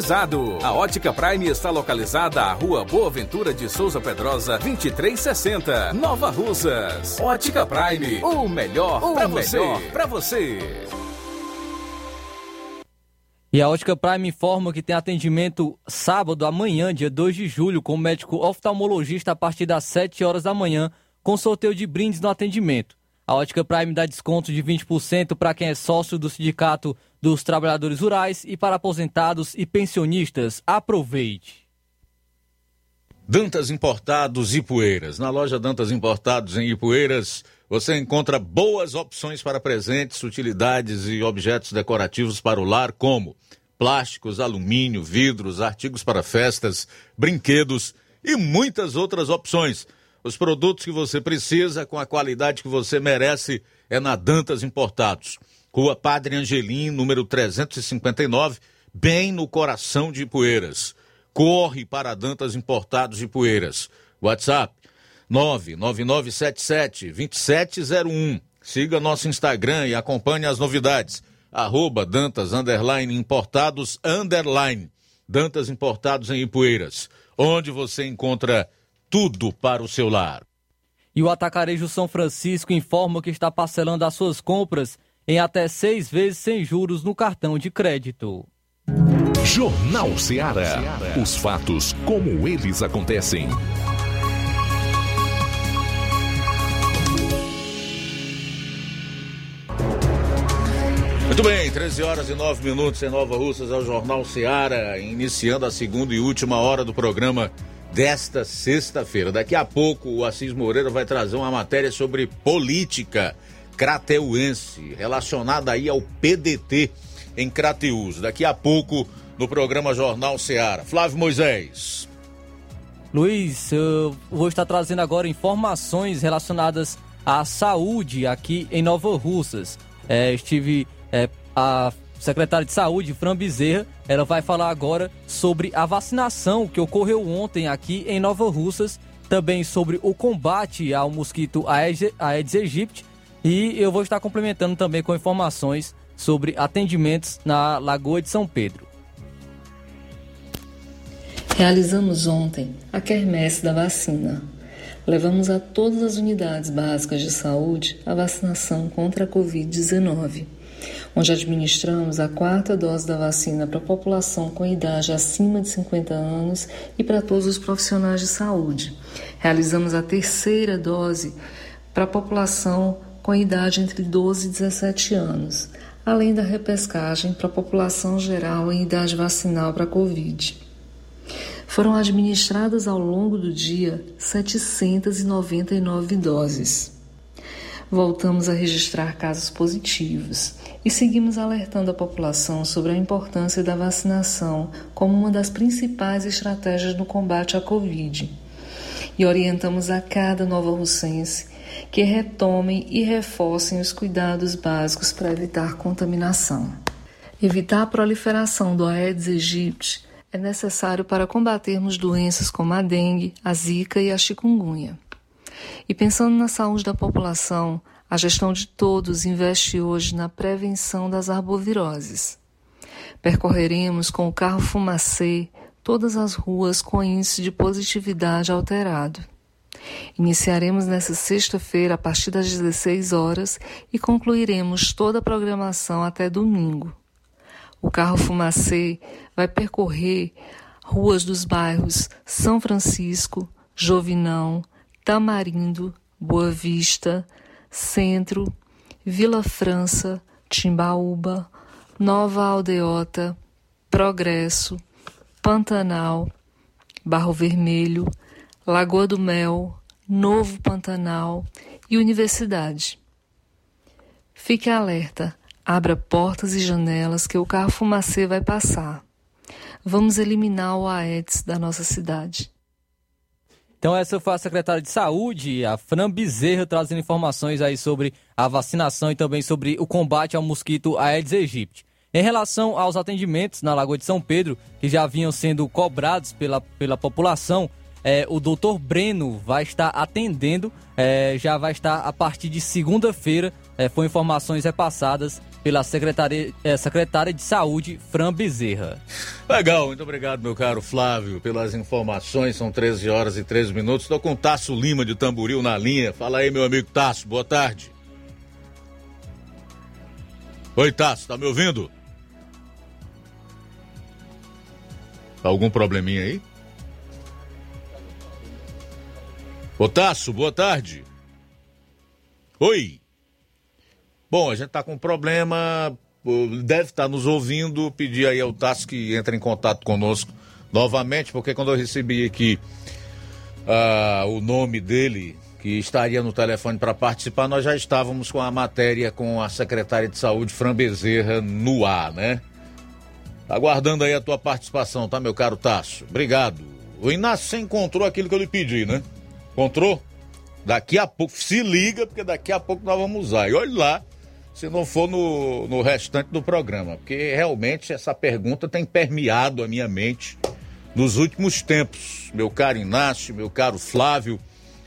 climatizado. A Ótica Prime está localizada à Rua Boa Ventura de Souza Pedrosa, 2360, Nova Russas. Ótica Prime, o melhor para você. Pra você. E a Ótica Prime informa que tem atendimento sábado amanhã, dia 2 de julho, com o médico oftalmologista a partir das 7 horas da manhã, com sorteio de brindes no atendimento. A Ótica Prime dá desconto de 20% para quem é sócio do Sindicato dos Trabalhadores Rurais e para aposentados e pensionistas. Aproveite! Dantas Importados Poeiras. Na loja Dantas Importados em Ipueiras, você encontra boas opções para presentes, utilidades e objetos decorativos para o lar, como plásticos, alumínio, vidros, artigos para festas, brinquedos e muitas outras opções. Os produtos que você precisa, com a qualidade que você merece, é na Dantas Importados. Rua Padre Angelim, número 359, bem no coração de Poeiras. Corre para Dantas Importados de Poeiras. WhatsApp 99977-2701. Siga nosso Instagram e acompanhe as novidades. Arroba Dantas Underline Importados Underline. Dantas Importados em Ipueiras, onde você encontra tudo para o seu lar. E o Atacarejo São Francisco informa que está parcelando as suas compras em até seis vezes sem juros no cartão de crédito. Jornal Ceará. Os fatos como eles acontecem. Muito bem, 13 horas e 9 minutos em Nova Russas, é ao Jornal Ceará, iniciando a segunda e última hora do programa desta sexta-feira. Daqui a pouco o Assis Moreira vai trazer uma matéria sobre política crateuense, relacionada aí ao PDT em Crateus. Daqui a pouco no programa Jornal Seara. Flávio Moisés. Luiz, eu vou estar trazendo agora informações relacionadas à saúde aqui em Nova Russas. É, estive é, a secretária de Saúde, Fran Bezerra, ela vai falar agora sobre a vacinação que ocorreu ontem aqui em Nova Russas, também sobre o combate ao mosquito Aedes aegypti e eu vou estar complementando também com informações sobre atendimentos na Lagoa de São Pedro. Realizamos ontem a quermesse da vacina. Levamos a todas as unidades básicas de saúde a vacinação contra a Covid-19 onde administramos a quarta dose da vacina para a população com idade acima de 50 anos e para todos os profissionais de saúde. Realizamos a terceira dose para a população com idade entre 12 e 17 anos, além da repescagem para a população geral em idade vacinal para a Covid. Foram administradas ao longo do dia 799 doses voltamos a registrar casos positivos e seguimos alertando a população sobre a importância da vacinação como uma das principais estratégias no combate à Covid. E orientamos a cada nova russense que retomem e reforcem os cuidados básicos para evitar contaminação. Evitar a proliferação do Aedes aegypti é necessário para combatermos doenças como a dengue, a zika e a chikungunya. E pensando na saúde da população, a gestão de todos investe hoje na prevenção das arboviroses. Percorreremos com o carro fumacê todas as ruas com índice de positividade alterado. Iniciaremos nesta sexta-feira a partir das 16 horas e concluiremos toda a programação até domingo. O carro fumacê vai percorrer ruas dos bairros São Francisco, Jovinão, Tamarindo, Boa Vista, Centro, Vila França, Timbaúba, Nova Aldeota, Progresso, Pantanal, Barro Vermelho, Lagoa do Mel, Novo Pantanal e Universidade. Fique alerta, abra portas e janelas que o carro fumacê vai passar. Vamos eliminar o Aedes da nossa cidade. Então essa foi a secretária de Saúde, a Fran Bezerra, trazendo informações aí sobre a vacinação e também sobre o combate ao mosquito Aedes aegypti. Em relação aos atendimentos na Lagoa de São Pedro, que já vinham sendo cobrados pela, pela população, é, o doutor Breno vai estar atendendo, é, já vai estar a partir de segunda-feira, é, foram informações repassadas pela secretária, é, secretária de Saúde, Fran Bezerra. Legal, muito obrigado, meu caro Flávio, pelas informações. São 13 horas e 13 minutos. Estou com o Tasso Lima de Tamboril na linha. Fala aí, meu amigo Tasso, boa tarde. Oi, Tasso, tá me ouvindo? Algum probleminha aí? Tasso, boa tarde. Oi. Bom, a gente está com um problema, deve estar tá nos ouvindo, pedir aí ao Tasso que entre em contato conosco novamente, porque quando eu recebi aqui uh, o nome dele, que estaria no telefone para participar, nós já estávamos com a matéria com a secretária de saúde, Fran Bezerra, no ar, né? Aguardando aí a tua participação, tá, meu caro Tasso? Obrigado. O Inácio encontrou aquilo que eu lhe pedi, né? Encontrou? Daqui a pouco, se liga, porque daqui a pouco nós vamos usar. E olha lá se não for no, no restante do programa, porque realmente essa pergunta tem permeado a minha mente nos últimos tempos. Meu caro Inácio, meu caro Flávio,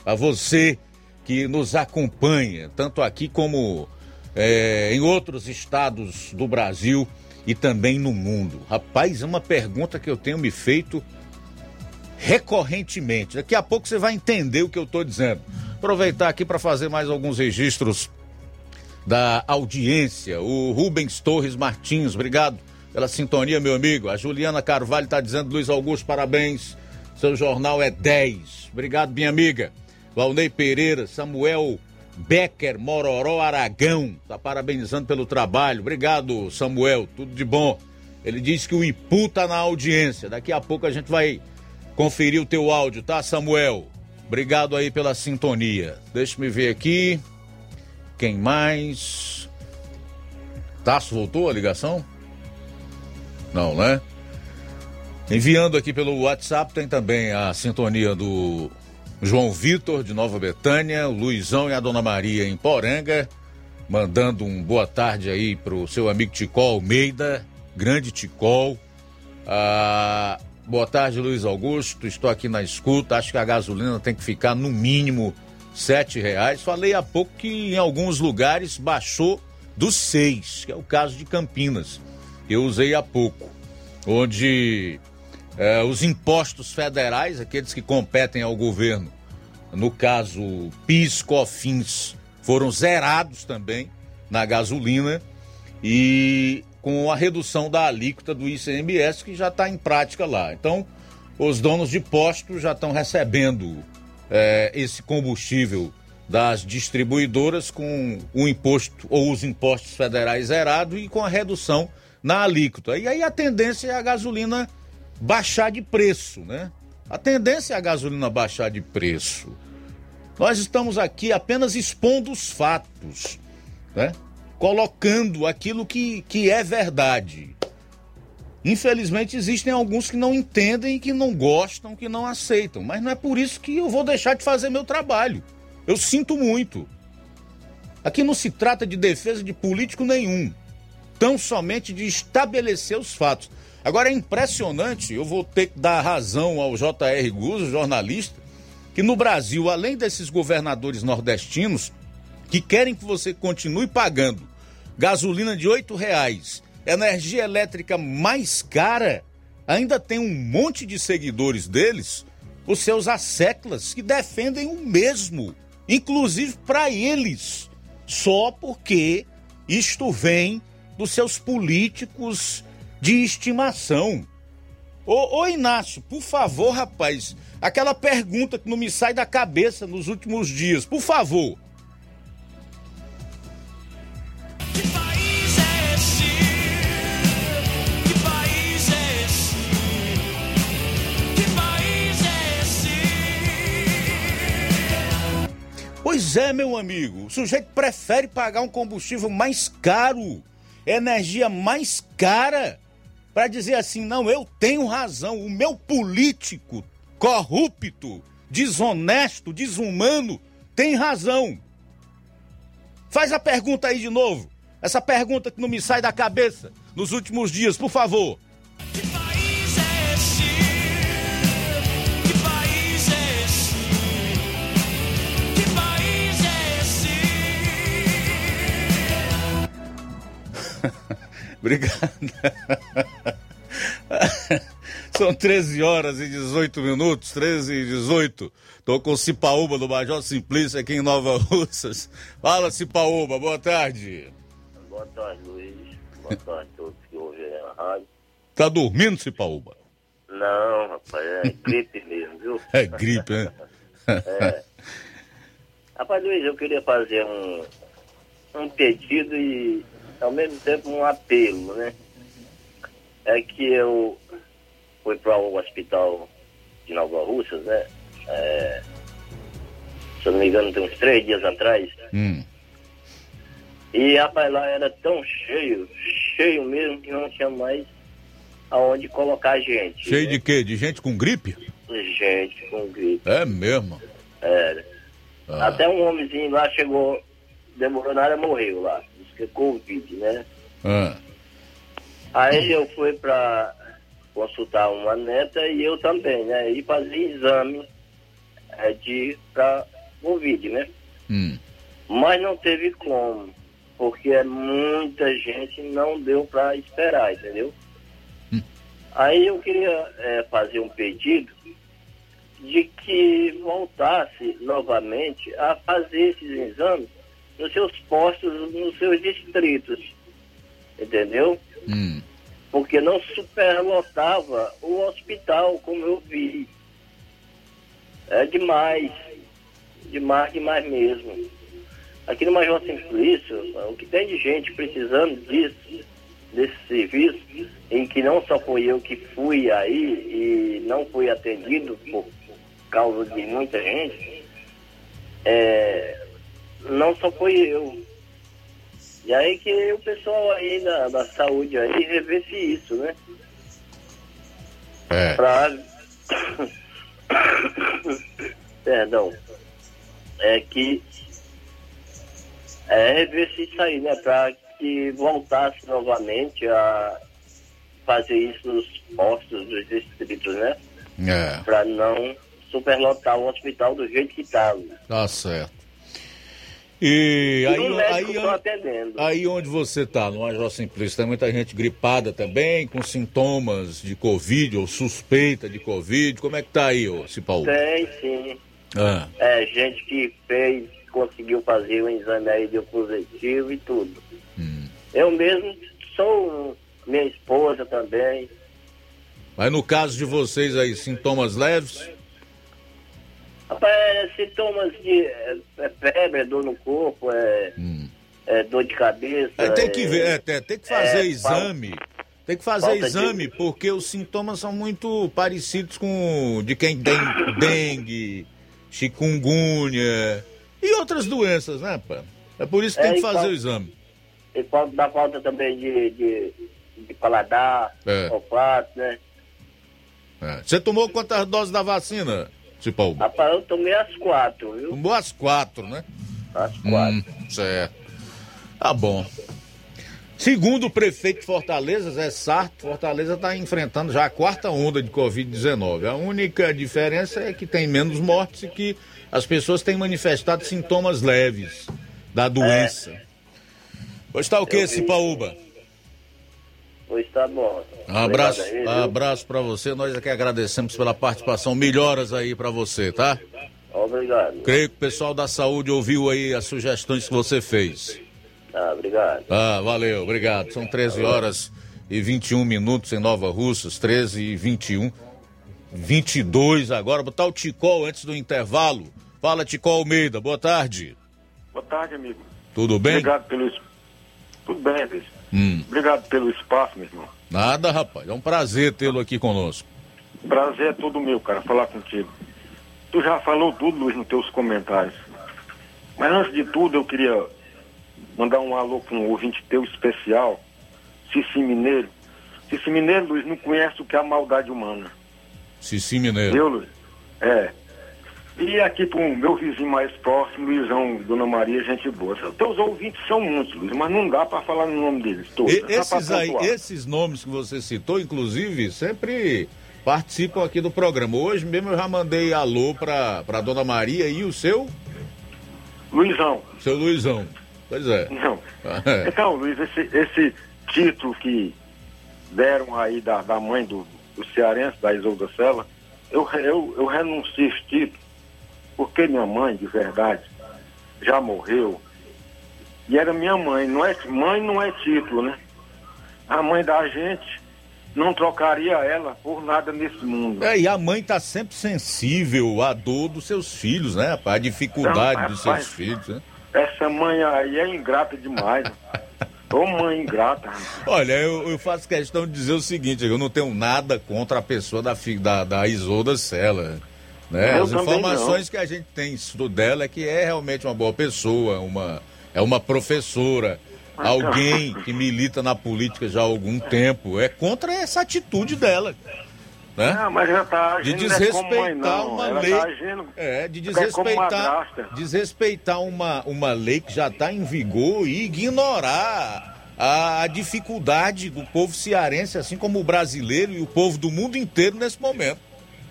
a você que nos acompanha, tanto aqui como é, em outros estados do Brasil e também no mundo. Rapaz, é uma pergunta que eu tenho me feito recorrentemente. Daqui a pouco você vai entender o que eu estou dizendo. Aproveitar aqui para fazer mais alguns registros da audiência. O Rubens Torres Martins, obrigado pela sintonia, meu amigo. A Juliana Carvalho está dizendo, Luiz Augusto, parabéns. Seu jornal é 10. Obrigado, minha amiga. Valnei Pereira, Samuel Becker, Mororó, Aragão. Tá parabenizando pelo trabalho. Obrigado, Samuel. Tudo de bom. Ele diz que o Ipu tá na audiência. Daqui a pouco a gente vai conferir o teu áudio, tá, Samuel? Obrigado aí pela sintonia. Deixa me ver aqui. Quem mais? Tasso voltou a ligação? Não, né? Enviando aqui pelo WhatsApp tem também a sintonia do João Vitor de Nova Betânia, o Luizão e a Dona Maria em Poranga, mandando um boa tarde aí pro seu amigo Ticol Almeida, grande Ticol. Ah, boa tarde, Luiz Augusto. Estou aqui na escuta. Acho que a gasolina tem que ficar no mínimo sete reais. Falei há pouco que em alguns lugares baixou dos seis, que é o caso de Campinas. Eu usei há pouco, onde eh, os impostos federais, aqueles que competem ao governo, no caso PIS, COFINS, foram zerados também na gasolina e com a redução da alíquota do ICMS que já está em prática lá. Então, os donos de postos já estão recebendo eh, esse combustível das distribuidoras com o imposto ou os impostos federais zerados e com a redução na alíquota. E aí a tendência é a gasolina baixar de preço, né? A tendência é a gasolina baixar de preço. Nós estamos aqui apenas expondo os fatos, né? Colocando aquilo que, que é verdade. Infelizmente existem alguns que não entendem, que não gostam, que não aceitam, mas não é por isso que eu vou deixar de fazer meu trabalho. Eu sinto muito. Aqui não se trata de defesa de político nenhum, tão somente de estabelecer os fatos. Agora é impressionante, eu vou ter que dar razão ao J.R. Guzzo, jornalista, que no Brasil, além desses governadores nordestinos que querem que você continue pagando gasolina de oito reais, energia elétrica mais cara, ainda tem um monte de seguidores deles, os seus asseclas, que defendem o mesmo, inclusive para eles, só porque isto vem dos seus políticos de estimação. Ô, ô Inácio, por favor, rapaz, aquela pergunta que não me sai da cabeça nos últimos dias, por favor. Pois é, meu amigo, o sujeito prefere pagar um combustível mais caro, energia mais cara, para dizer assim: não, eu tenho razão, o meu político corrupto, desonesto, desumano, tem razão. Faz a pergunta aí de novo. Essa pergunta que não me sai da cabeça nos últimos dias, por favor. Obrigado. <laughs> São 13 horas e 18 minutos, 13 e 18. Tô com o Cipaúba do Major Simplício aqui em Nova Russas. Fala, Cipaúba, boa tarde. Boa tarde, Luiz. Boa tarde a todos que ouvem a rádio. Tá dormindo, Cipaúba? Não, rapaz, é gripe mesmo, viu? <laughs> É gripe, né? É. Rapaz, Luiz, eu queria fazer um, um pedido e, ao mesmo tempo, um apelo, né? É que eu fui para o hospital de Nova Russas, né? É, se eu não me engano, tem uns três dias atrás. Hum. E, rapaz, lá era tão cheio, cheio mesmo, que não tinha mais aonde colocar gente. Cheio né? de quê? De gente com gripe? Gente com gripe. É mesmo. Era. Ah. Até um homenzinho lá chegou, demorou nada, morreu lá. É Covid, né? Ah. Aí eu fui pra consultar uma neta e eu também, né? E fazer exame é, de pra Covid, né? Hum. Mas não teve como, porque é muita gente não deu pra esperar, entendeu? Aí eu queria é, fazer um pedido de que voltasse novamente a fazer esses exames nos seus postos, nos seus distritos, entendeu? Hum. Porque não superlotava o hospital, como eu vi. É demais, demais, demais mesmo. aqui no Major Simplício, o que tem de gente precisando disso, desse serviço, em que não só fui eu que fui aí e não fui atendido por causa de muita gente, é, não só fui eu. E aí que o pessoal aí da, da saúde aí revesse isso, né? É. Pra... <coughs> Perdão. É que é rever-se isso aí, né? Pra que voltasse novamente a fazer isso nos postos dos distritos, né? É. Pra não superlotar o hospital do jeito que tá. Tá certo. E aí, médico aí, atendendo. aí onde você tá, no Major Simplício, tem muita gente gripada também, com sintomas de Covid ou suspeita de Covid. Como é que tá aí, ô Cipaú? Tem sim. Ah, É, gente que fez, conseguiu fazer o exame aí, deu positivo e tudo. Hum. Eu mesmo sou, minha esposa também. mas no caso de vocês aí, sintomas leves? Rapaz, é sintomas de é, é febre, é dor no corpo, é, é dor de cabeça. Aí tem que é- ver, é, tem, tem que fazer é, exame. Tem que fazer falta de- exame, porque os sintomas são muito parecidos com de quem tem <coughs> dengue, chikungunya e outras doenças, né, pá? É por isso que É, tem que fazer o exame. E falta, dá falta também de, de, de paladar, É. olfato, né? É. Você tomou quantas doses da vacina, Cipaú? Rapaz, eu tomei as quatro, viu? Tomou as quatro, né? As quatro. Hum, certo. Tá bom. Segundo o prefeito de Fortaleza, Zé Sarto, Fortaleza está enfrentando já a quarta onda de Covid-19. A única diferença é que tem menos mortes e que as pessoas têm manifestado sintomas leves da doença. Pois tá o que. Cipaúba? Pois tá bom. Um abraço, aí, abraço para você. Nós é que agradecemos pela participação. Melhoras aí para você, tá? Obrigado. Creio que o pessoal da saúde ouviu aí as sugestões que você fez. Ah, obrigado. Ah, valeu, obrigado. São 13 horas e 21 minutos em Nova Russas, 13 e 21. 22 agora. Botar o Ticol antes do intervalo. Fala, Ticol Almeida, boa tarde. Boa tarde, amigo. Tudo bem? Obrigado pelo. Tudo bem, Luiz. Hum, Obrigado pelo espaço, meu irmão. nada, rapaz. É um prazer tê-lo aqui conosco. Prazer é todo meu, cara, falar contigo. Tu já falou tudo, Luiz, nos teus comentários. Mas antes de tudo, eu queria mandar um alô para um ouvinte teu especial, Cici Mineiro. Cici Mineiro, Luiz, não conhece o que é a maldade humana. Cici Mineiro. Viu, Luiz? É. E aqui para o meu vizinho mais próximo, Luizão, Dona Maria, gente boa. Os teus ouvintes são muitos, Luiz, mas não dá para falar no nome deles todos. E- esses, aí, esses nomes que você citou, inclusive, sempre participam aqui do programa. Hoje mesmo eu já mandei alô pra Dona Maria e o seu? Luizão. Seu Luizão. Pois é. Não. <laughs> Então, Luiz, esse, esse título que deram aí da, da mãe do, do cearense, da Isolda Sela, eu, eu, eu renuncio esse título porque minha mãe, de verdade, já morreu. E era minha mãe, não é, mãe não é título, né? A mãe da gente não trocaria ela por nada nesse mundo. É, e a mãe tá sempre sensível à dor dos seus filhos, né, rapaz? A dificuldade Não, dos rapaz. seus filhos, né? Essa mãe aí é ingrata demais. <laughs> Ô mãe ingrata. Olha, eu, eu faço questão de dizer o seguinte, eu não tenho nada contra a pessoa da, da, da Isolda Sela. Né? As informações que a gente tem dela é que é realmente uma boa pessoa, uma, é uma professora, Ah, alguém tá. que milita na política já há algum tempo. É contra essa atitude dela. Né? Não, mas ela tá de não é mãe, desrespeitar não. uma ela lei. Tá agindo, É, de é desrespeitar, desrespeitar uma, uma lei que já está em vigor e ignorar a, a dificuldade do povo cearense, assim como o brasileiro e o povo do mundo inteiro nesse momento.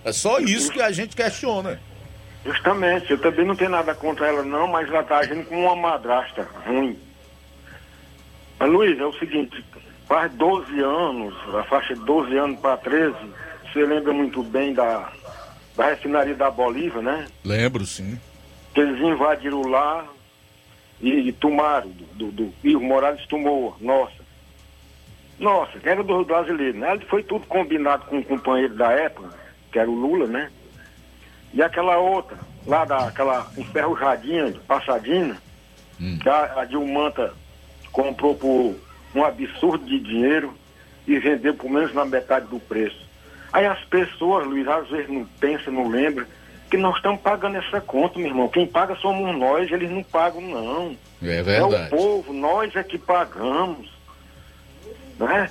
É só isso que a gente questiona. Justamente, eu também não tenho nada contra ela não, mas ela tá agindo como uma madrasta ruim. Mas Luiz, é o seguinte, faz 12 anos, a faixa de 12 anos para 13, você lembra muito bem da, da refinaria da Bolívia, né? Lembro, sim. Que eles invadiram lá e, e tomaram, do, do, do e o Morales tomou, nossa. Nossa, que era dos brasileiros, né? Foi tudo combinado com o companheiro da época, que era o Lula, né? E aquela outra, lá daquela enferrujadinha de Passadina, que a, a Dilmanta comprou por um absurdo de dinheiro e vendeu por menos na metade do preço. Aí as pessoas, Luiz, às vezes não pensam, não lembram, que nós estamos pagando essa conta, meu irmão. Quem paga somos nós, eles não pagam, não. É verdade. É o povo, nós é que pagamos. Né?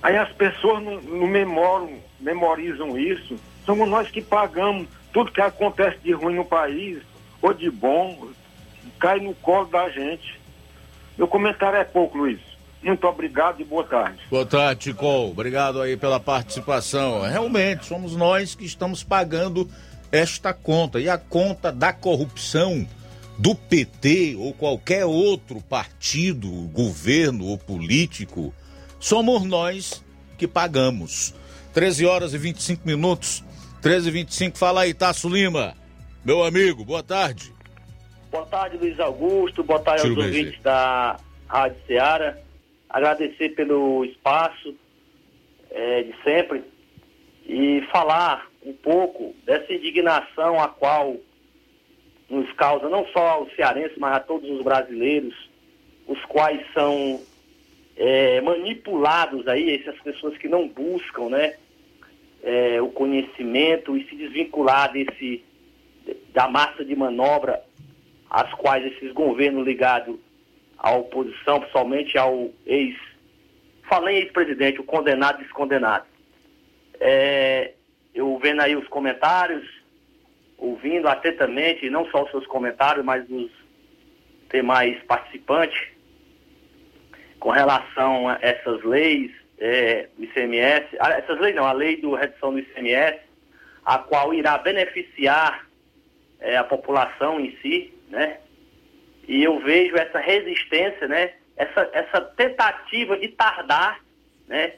Aí as pessoas não, não memoram, memorizam isso. Somos nós que pagamos tudo que acontece de ruim no país, ou de bom, cai no colo da gente. Meu comentário é pouco, Luiz. Muito obrigado e boa tarde. Boa tarde, Tico. Obrigado aí pela participação. Realmente, somos nós que estamos pagando esta conta. E a conta da corrupção do PT ou qualquer outro partido, governo ou político, somos nós que pagamos. 13 horas e 25 minutos. 13 e 25. Fala aí, Tasso Lima. Meu amigo, boa tarde. Boa tarde, Luiz Augusto. Boa tarde Tiro aos ouvintes da Rádio Ceará. Agradecer pelo espaço eh, de sempre e falar um pouco dessa indignação a qual nos causa não só aos cearenses, mas a todos os brasileiros, os quais são eh, manipulados aí, essas pessoas que não buscam, né, eh, o conhecimento e se desvincular desse da massa de manobra às quais esses governos ligados à oposição, principalmente ao ex, falei ex-presidente, o condenado descondenado. É, eu vendo aí os comentários, ouvindo atentamente, não só os seus comentários, mas dos demais participantes, com relação a essas leis é, do ICMS, ah, essas leis não, a lei do redução do ICMS, a qual irá beneficiar é, a população em si, né? E eu vejo essa resistência, né? Essa, essa tentativa de tardar, né?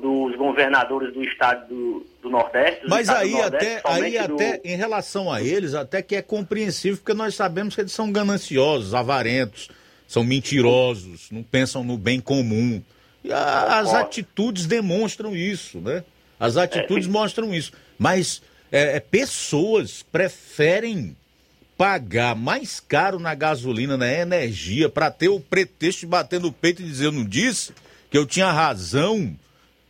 Dos governadores do estado do, do Nordeste. do Mas aí do Nordeste, até, aí do- até em relação a eles, até que é compreensível, porque nós sabemos que eles são gananciosos, avarentos, são mentirosos, não pensam no bem comum. A- as Ó. atitudes demonstram isso, né? As atitudes mostram isso. Mas é, é, pessoas preferem pagar mais caro na gasolina, na energia, para ter o pretexto de bater no peito e dizer eu não disse que eu tinha razão,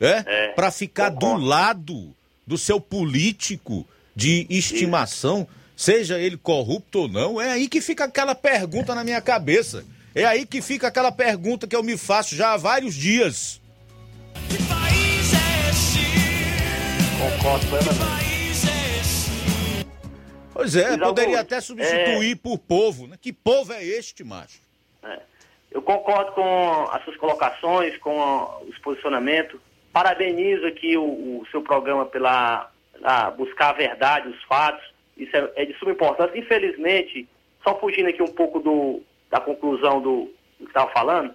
é? para ficar do lado do seu político de estimação, seja ele corrupto ou não, é aí que fica aquela pergunta na minha cabeça. É aí que fica aquela pergunta que eu me faço já há vários dias. Concordo plenamente. Pois é, Luiz poderia Augusto, até substituir por povo, né? Que povo é este, macho? É. Eu concordo com as suas colocações, com os posicionamentos. Parabenizo aqui o, o seu programa pela a buscar a verdade, os fatos. Isso é, é de suma importância. Infelizmente, só fugindo aqui um pouco do, da conclusão do, que estava falando,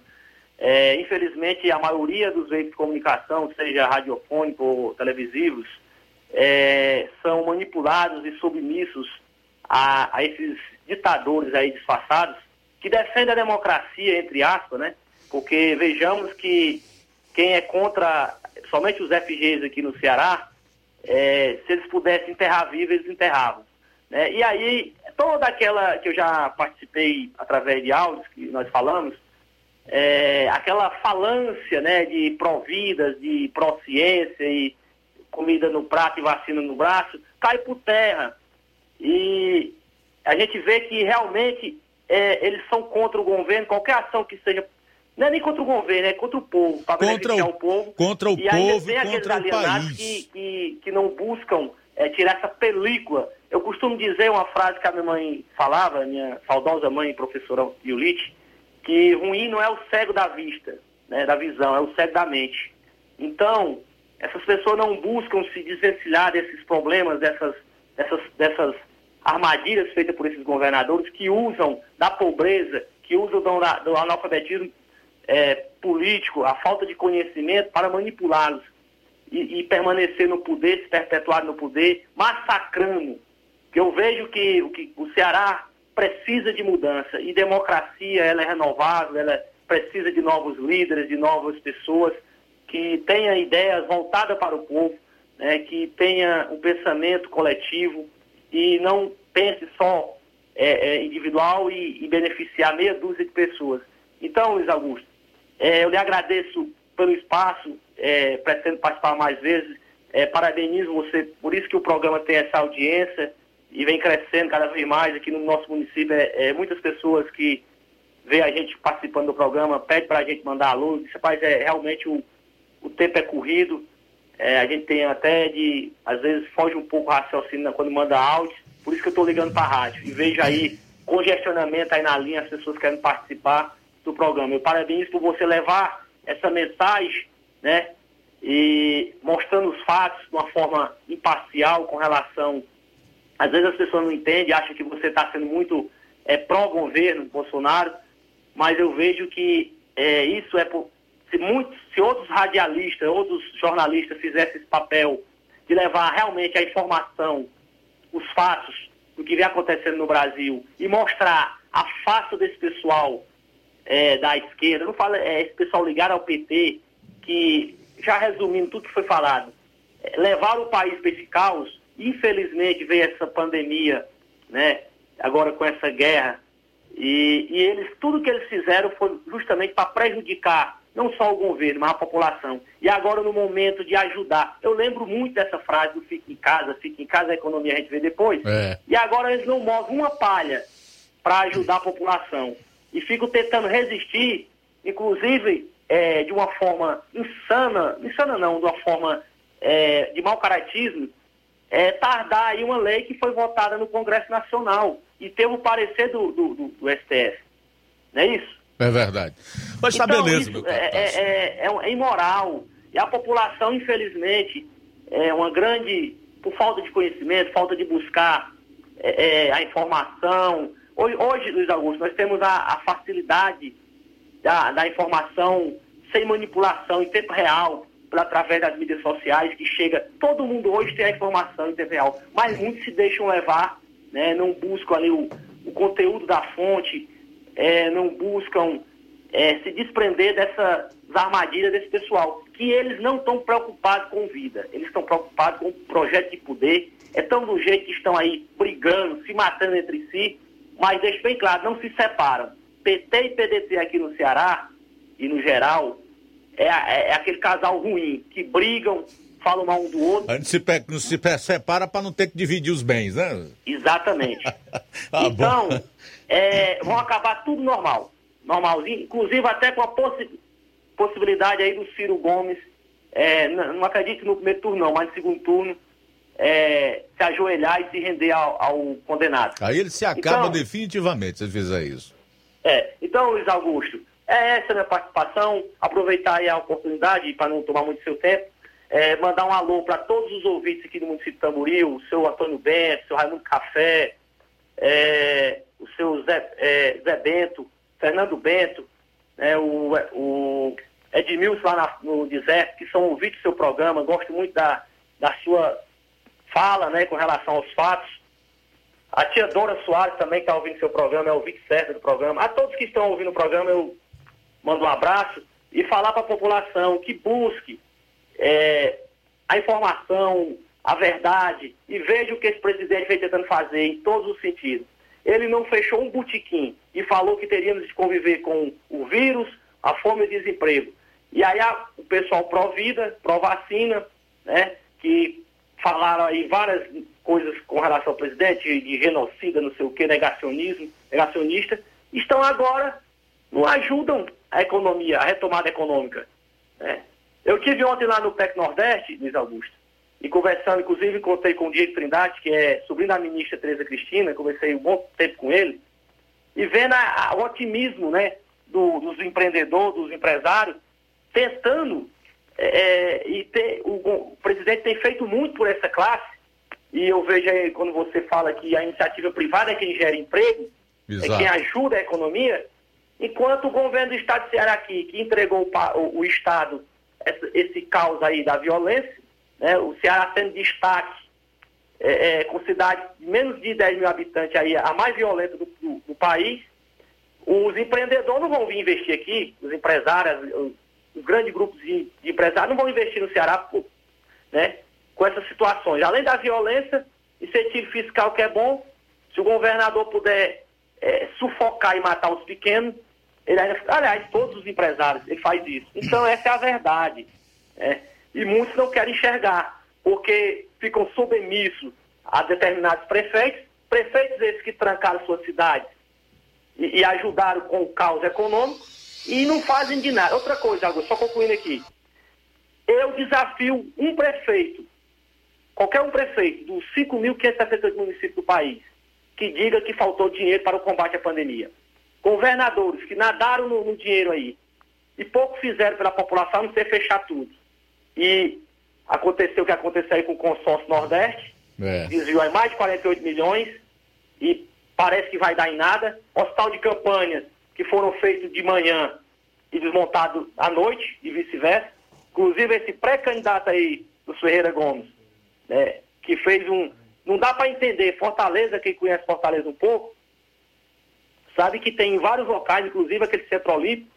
é, infelizmente a maioria dos veículos de comunicação, seja radiofônico ou televisivos, é, são manipulados e submissos a, a esses ditadores aí disfarçados que defendem a democracia, entre aspas, né? Porque vejamos que quem é contra, somente os FGs aqui no Ceará, é, se eles pudessem enterrar vivo, eles enterravam. Né? E aí, toda aquela que eu já participei através de áudios que nós falamos, é, aquela falância né, de pró-vidas, de pró-ciência e comida no prato e vacina no braço, cai por terra. E a gente vê que realmente é, eles são contra o governo, qualquer ação que seja. Não é nem contra o governo, é contra o povo, para Contra beneficiar o- o povo. contra o e povo e tem aqueles contra o país. que, que, que não buscam é, tirar essa película. Eu costumo dizer uma frase que a minha mãe falava, minha saudosa mãe, professora Yulite, que ruim não é o cego da vista, né, da visão, é o cego da mente. Então, essas pessoas não buscam se desvencilhar desses problemas, dessas, dessas, dessas armadilhas feitas por esses governadores que usam da pobreza, que usam do, do analfabetismo é, político, a falta de conhecimento para manipulá-los e, e permanecer no poder, se perpetuar no poder, massacrando. Que eu vejo que o, que o Ceará precisa de mudança. E democracia ela é renovável, ela precisa de novos líderes, de novas pessoas que tenha ideias voltadas para o povo, né, que tenha um pensamento coletivo e não pense só é, é, individual e, e, beneficiar meia dúzia de pessoas. Então, Luiz Augusto, é, eu lhe agradeço pelo espaço, é, pretendo participar mais vezes, é, parabenizo você, por isso que o programa tem essa audiência e vem crescendo cada vez mais aqui no nosso município. É, é muitas pessoas que vê a gente participando do programa, pede para a gente mandar alô, diz, rapaz, é, realmente o, o tempo é corrido, é, a gente tem até de, às vezes foge um pouco o raciocínio quando manda áudio, por isso que eu estou ligando para a rádio. E vejo aí congestionamento aí na linha, as pessoas querendo participar do programa. Eu parabéns por você levar essa mensagem, né? E mostrando os fatos de uma forma imparcial com relação. Às vezes as pessoas não entendem, acham que você está sendo muito é, pró-governo Bolsonaro, mas eu vejo que é, isso é por. Se, muitos, se outros radialistas, outros jornalistas fizessem esse papel de levar realmente a informação os fatos do que vem acontecendo no Brasil e mostrar a face desse pessoal é, da esquerda, não fala é, esse pessoal ligado ao PT, que, já resumindo tudo que foi falado, é, levaram o país para esse caos, infelizmente veio essa pandemia, né, agora com essa guerra, e, e eles, tudo que eles fizeram foi justamente para prejudicar não só o governo, mas a população. E agora no momento de ajudar. Eu lembro muito dessa frase do fique em casa, fique em casa, a economia a gente vê depois. É. E agora eles não movem uma palha para ajudar a população. E ficam tentando resistir, inclusive é, de uma forma insana, insana não, de uma forma é, de mau caratismo, é, tardar aí uma lei que foi votada no Congresso Nacional e teve o parecer do, do, do, do STF. Não é isso? É verdade. Mas tá então, beleza, meu é, é, é, é, imoral. E a população, infelizmente, é uma grande, por falta de conhecimento, falta de buscar é, é, a informação. Hoje, hoje, Luiz Augusto, nós temos a, a facilidade da, da, informação sem manipulação, em tempo real, através das mídias sociais, que chega. Todo mundo hoje tem a informação em tempo real, mas muitos se deixam levar, né, não buscam ali o, o conteúdo da fonte, é, não buscam é, se desprender dessas armadilhas desse pessoal, que eles não estão preocupados com vida, eles estão preocupados com o projeto de poder, é tão do jeito que estão aí brigando, se matando entre si, mas deixa bem claro, não se separam. PT e PDT aqui no Ceará, e no geral, é, é, é aquele casal ruim, que brigam, falam mal um do outro. A gente se, se separa para não ter que dividir os bens, né? Exatamente. <laughs> ah, então, é, vão acabar tudo normal. Normalzinho, inclusive até com a possi possibilidade aí do Ciro Gomes, é, não, não, acredito no primeiro turno não, mas no segundo turno, é, se ajoelhar e se render ao, ao, condenado. Aí ele se acaba então, definitivamente se fizer isso. É, então, Luiz Augusto, é essa a minha participação, aproveitar aí a oportunidade, para não tomar muito seu tempo, é, mandar um alô para todos os ouvintes aqui do município de Tamboril, o seu Antônio Bento, o seu Raimundo Café, é, o seu Zé, é, Zé Bento, Fernando Bento, né, o, o Edmilson lá na, no deserto, que são ouvintes do seu programa, gosto muito da, da sua fala né, com relação aos fatos. A tia Dora Soares também está ouvindo seu programa, é ouvinte certo do programa. A todos que estão ouvindo o programa, eu mando um abraço e falar para a população que busque é, a informação, a verdade e veja o que esse presidente vem tentando fazer em todos os sentidos ele não fechou um botequim e falou que teríamos de conviver com o vírus, a fome e o desemprego. E aí a, o pessoal pró-vida, pró-vacina, né, que falaram aí várias coisas com relação ao presidente, de, de genocida, não sei o que, negacionismo, negacionista, estão agora, não ajudam a economia, a retomada econômica. Né? Eu tive ontem lá no PEC Nordeste, Luiz Augusto, e conversando, inclusive, contei com o Diego Trindade, que é sobrinho da ministra Tereza Cristina, conversei um bom tempo com ele, e vendo a, a, o otimismo né, do, dos empreendedores, dos empresários, tentando, é, é, e ter, o, o, presidente tem feito muito por essa classe, e eu vejo aí, quando você fala que a iniciativa privada é quem gera emprego, Exato. é quem ajuda a economia, enquanto o governo do Estado de Ceará aqui, que entregou o, o, Estado esse, caos aí da violência, né, o Ceará sendo destaque, é, é, com cidade de menos de 10 mil habitantes, aí, a mais violenta do, do, do, país, os empreendedores não vão vir investir aqui, os empresários, os, os grandes grupos de, de, empresários não vão investir no Ceará por, né, com essas situações. Além da violência, incentivo fiscal que é bom, Se o governador puder é, sufocar e matar os pequenos, ele aliás, todos os empresários, ele faz isso. Então essa é a verdade. É. E muitos não querem enxergar, porque ficam submissos a determinados prefeitos, prefeitos esses que trancaram suas cidades e, e ajudaram com o caos econômico e não fazem de nada. Outra coisa, Augusto, só concluindo aqui. Eu desafio um prefeito, qualquer um prefeito dos 5.568 municípios do país, que diga que faltou dinheiro para o combate à pandemia. Governadores que nadaram no, no dinheiro aí e pouco fizeram pela população, não ser fechar tudo. E aconteceu o que aconteceu aí com o consórcio Nordeste, é. desviou aí mais de 48 milhões e parece que vai dar em nada. Hospital de campanha que foram feitos de manhã e desmontados à noite e vice-versa. Inclusive esse pré-candidato aí do Ferreira Gomes, né, que fez um. Não dá para entender. Fortaleza, quem conhece Fortaleza um pouco, sabe que tem em vários locais, inclusive aquele centro olímpico,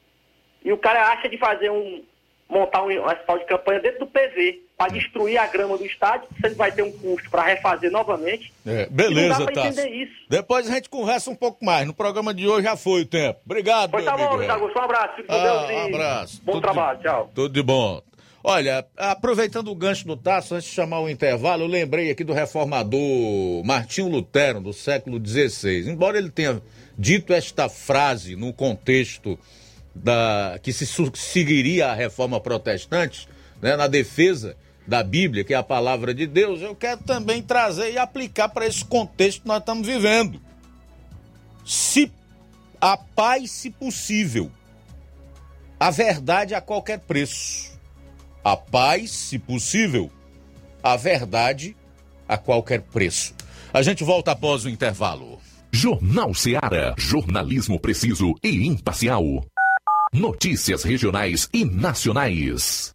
e o cara acha de fazer um. montar um hospital de campanha dentro do PV para destruir a grama do estádio, você vai ter um custo para refazer novamente. É, beleza, não dá pra entender isso. Depois a gente conversa um pouco mais. No programa de hoje já foi o tempo. Obrigado, Pois meu tá bom, amigo. Augusto. Um abraço. Fique com Ah, Deus um abraço. bom Tudo trabalho. de- Tchau. Tudo de bom. Olha, aproveitando o gancho do Tasso, antes de chamar o intervalo, eu lembrei aqui do reformador Martinho Lutero, do século XVI. Embora ele tenha dito esta frase no contexto da que se seguiria a reforma protestante, né, na defesa da Bíblia, que é a palavra de Deus, eu quero também trazer e aplicar para esse contexto que nós estamos vivendo. Se a paz, se possível, a verdade a qualquer preço. A paz, se possível, a verdade a qualquer preço. A gente volta após o intervalo. Jornal Seara. Jornalismo preciso e imparcial. Notícias regionais e nacionais.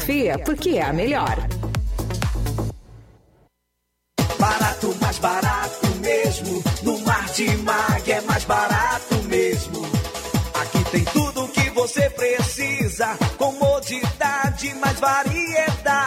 porque é a melhor. Barato, mais barato mesmo. No Martimag é mais barato mesmo. Aqui tem tudo o que você precisa. Comodidade, mais variedade.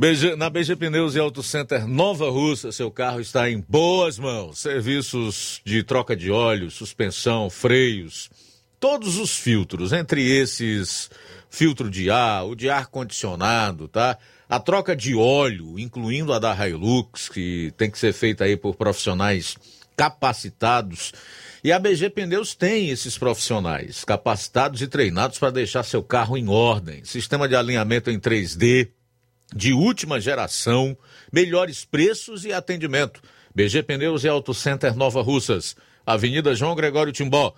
BG, na BG Pneus e Auto Center Nova Russa, seu carro está em boas mãos. Serviços de troca de óleo, suspensão, freios, todos os filtros, entre esses filtro de ar, o de ar condicionado, tá? A troca de óleo, incluindo a da Hilux, que tem que ser feita aí por profissionais capacitados. E a BG Pneus tem esses profissionais capacitados e treinados para deixar seu carro em ordem. Sistema de alinhamento em 3D de última geração, melhores preços e atendimento. BG Pneus e Auto Center Nova Russas, Avenida João Gregório Timbó,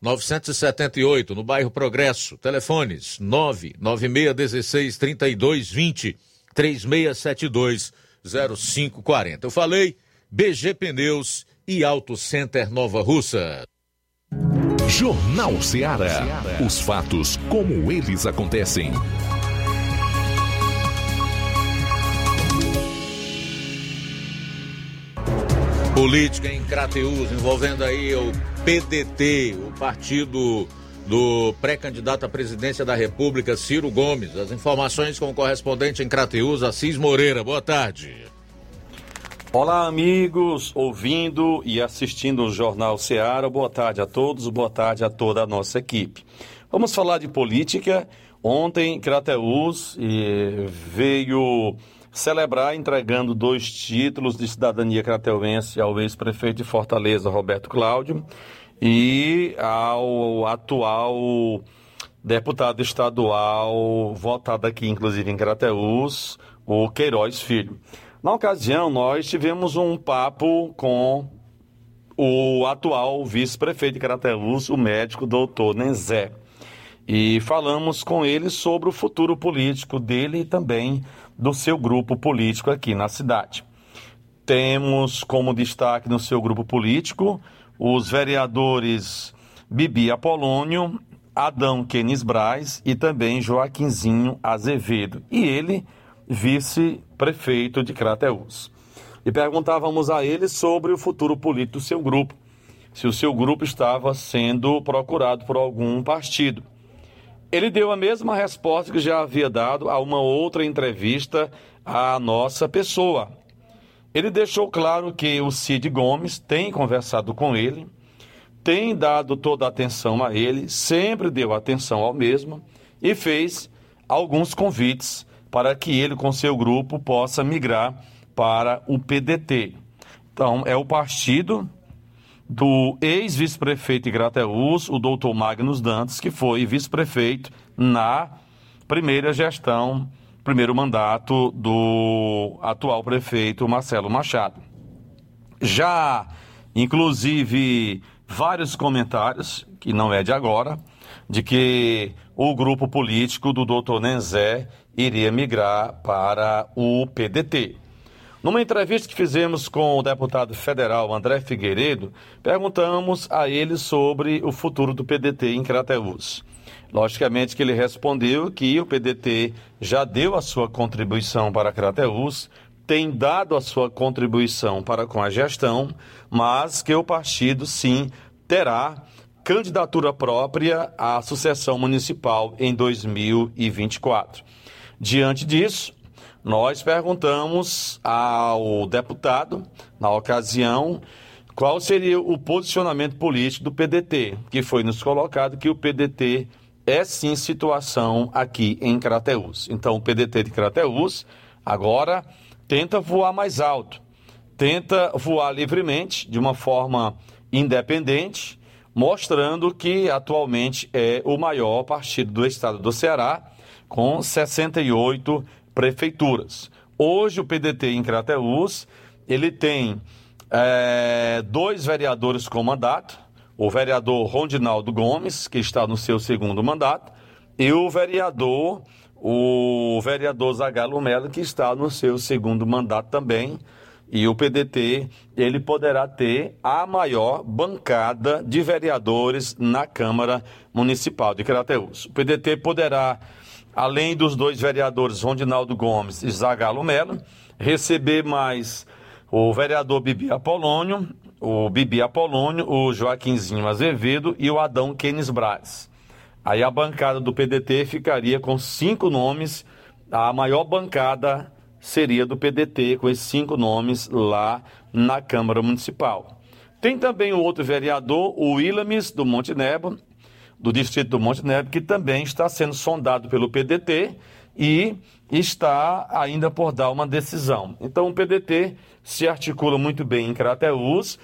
978, no bairro Progresso. Telefones 99616 3220 3672 0540. Eu falei BG Pneus e Auto Center Nova Russa. Jornal Ceará. Os fatos como eles acontecem. Política em Crateus, envolvendo aí o PDT, o partido do pré-candidato à presidência da República, Ciro Gomes. As informações com o correspondente em Crateus, Assis Moreira. Boa tarde. Olá, amigos, ouvindo e assistindo o Jornal Ceará. Boa tarde a todos, boa tarde a toda a nossa equipe. Vamos falar de política. Ontem, Crateus veio celebrar entregando dois títulos de cidadania crateuense ao ex-prefeito de Fortaleza, Roberto Cláudio, e ao atual deputado estadual, votado aqui inclusive em Crateús, o Queiroz Filho. Na ocasião, nós tivemos um papo com o atual vice-prefeito de Crateús, o médico doutor Nenzé. E falamos com ele sobre o futuro político dele e também do seu grupo político aqui na cidade. Temos como destaque no seu grupo político os vereadores Bibi Apolônio, Adão Quenis Braz e também Joaquinzinho Azevedo. E ele, vice-prefeito de Crateús. E perguntávamos a ele sobre o futuro político do seu grupo, se o seu grupo estava sendo procurado por algum partido. Ele deu a mesma resposta que já havia dado a uma outra entrevista à nossa pessoa. Ele deixou claro que o Cid Gomes tem conversado com ele, tem dado toda a atenção a ele, sempre deu atenção ao mesmo e fez alguns convites para que ele, com seu grupo, possa migrar para o PDT. Então, é o partido do ex-vice-prefeito de Grateus, o doutor Magnus Dantas, que foi vice-prefeito na primeira gestão, primeiro mandato do atual prefeito Marcelo Machado. Já, inclusive, vários comentários, que não é de agora, de que o grupo político do doutor Nenzé iria migrar para o PDT. Numa entrevista que fizemos com o deputado federal André Figueiredo, perguntamos a ele sobre o futuro do PDT em Crateús. Logicamente que ele respondeu que o PDT já deu a sua contribuição para Crateús, tem dado a sua contribuição para com a gestão, mas que o partido sim terá candidatura própria à sucessão municipal em 2024. Diante disso, nós perguntamos ao deputado, na ocasião, qual seria o posicionamento político do PDT, que foi nos colocado que o PDT é sim situação aqui em Crateús. Então, o PDT de Crateús agora tenta voar mais alto, tenta voar livremente, de uma forma independente, mostrando que atualmente é o maior partido do estado do Ceará, com 68 prefeituras. Hoje o PDT em Crateús, ele tem é, dois vereadores com mandato, o vereador Rondinaldo Gomes, que está no seu segundo mandato, e o vereador, o vereador Zagalo Melo, que está no seu segundo mandato também. E o PDT, ele poderá ter a maior bancada de vereadores na Câmara Municipal de Crateús. O PDT poderá além dos dois vereadores Rondinaldo Gomes e Zagalo Melo, receber mais o vereador Bibi Apolônio, o Bibi Apolônio, o Joaquinzinho Azevedo e o Adão Kenes Braz. Aí a bancada do PDT ficaria com cinco nomes, a maior bancada seria do PDT, com esses cinco nomes lá na Câmara Municipal. Tem também o outro vereador, o Willames, do Monte Nebo, do distrito do Monte Neve, que também está sendo sondado pelo PDT e está ainda por dar uma decisão. Então o PDT se articula muito bem em Crateús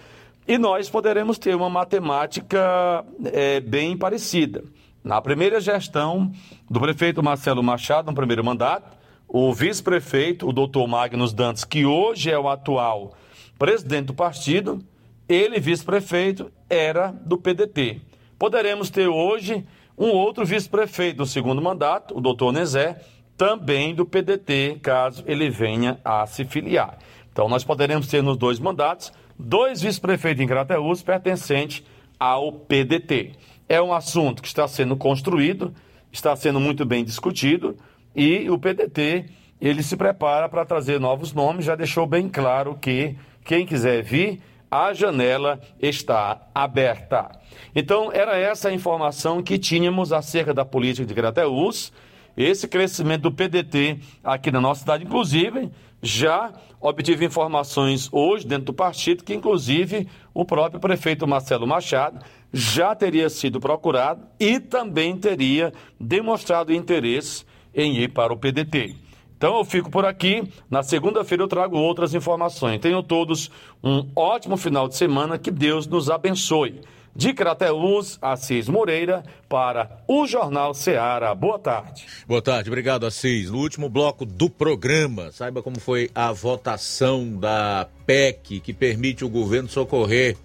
e nós poderemos ter uma matemática é, bem parecida. Na primeira gestão do prefeito Marcelo Machado, no primeiro mandato, o vice-prefeito, o doutor Magnus Dantes, que hoje é o atual presidente do partido, ele, vice-prefeito, era do PDT. Poderemos ter hoje um outro vice-prefeito do segundo mandato, o doutor Nezé, também do PDT, caso ele venha a se filiar. Então, nós poderemos ter nos dois mandatos dois vice-prefeitos em Crateús pertencentes ao PDT. É um assunto que está sendo construído, está sendo muito bem discutido e o PDT ele se prepara para trazer novos nomes, já deixou bem claro que quem quiser vir a janela está aberta. Então, era essa a informação que tínhamos acerca da política de Crateús, esse crescimento do PDT aqui na nossa cidade, inclusive, já obtive informações hoje dentro do partido que, inclusive, o próprio prefeito Marcelo Machado já teria sido procurado e também teria demonstrado interesse em ir para o PDT. Então eu fico por aqui. Na segunda-feira eu trago outras informações. Tenham todos um ótimo final de semana. Que Deus nos abençoe. De Crateús, Assis Moreira, para o Jornal Seara. Boa tarde. Boa tarde, obrigado, Assis. No último bloco do programa, saiba como foi a votação da PEC que permite o governo socorrer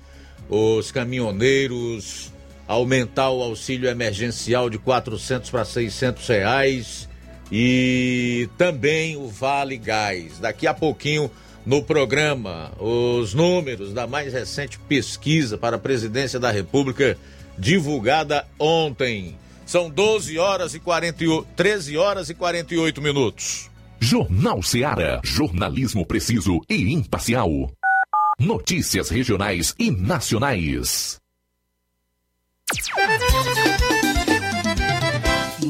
os caminhoneiros, aumentar o auxílio emergencial de 400 para 600 reais e também o Vale Gás. Daqui a pouquinho no programa os números da mais recente pesquisa para a presidência da República divulgada ontem. São 12 horas e 48, 13 horas e 48 minutos. Jornal Ceará, jornalismo preciso e imparcial. Notícias regionais e nacionais.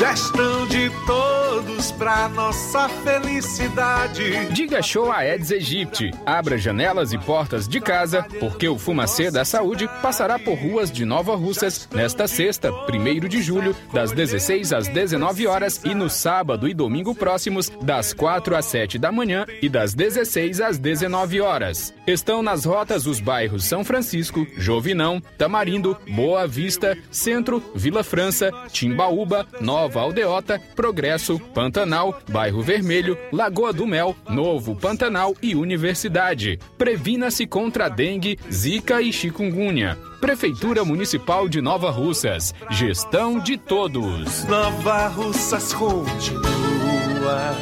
Gestão de todos pra nossa felicidade. Diga show a Eds Egypte. Abra janelas e portas de casa, porque o Fumacê da Saúde passará por ruas de Nova Russas nesta sexta, 1 de julho, das 16 às 19 horas e no sábado e domingo próximos, das 4 às 7 da manhã e das 16 às 19 horas. Estão nas rotas os bairros São Francisco, Jovinão, Tamarindo, Boa Vista, Centro, Vila França, Timbaúba, Nova Aldeota, Progresso, Pantanal, Bairro Vermelho, Lagoa do Mel, Novo Pantanal e Universidade. Previna-se contra dengue, zika e chikungunya. Prefeitura Municipal de Nova Russas. Gestão de todos. Nova Russas continua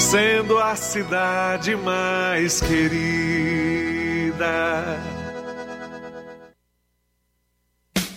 sendo a cidade mais querida.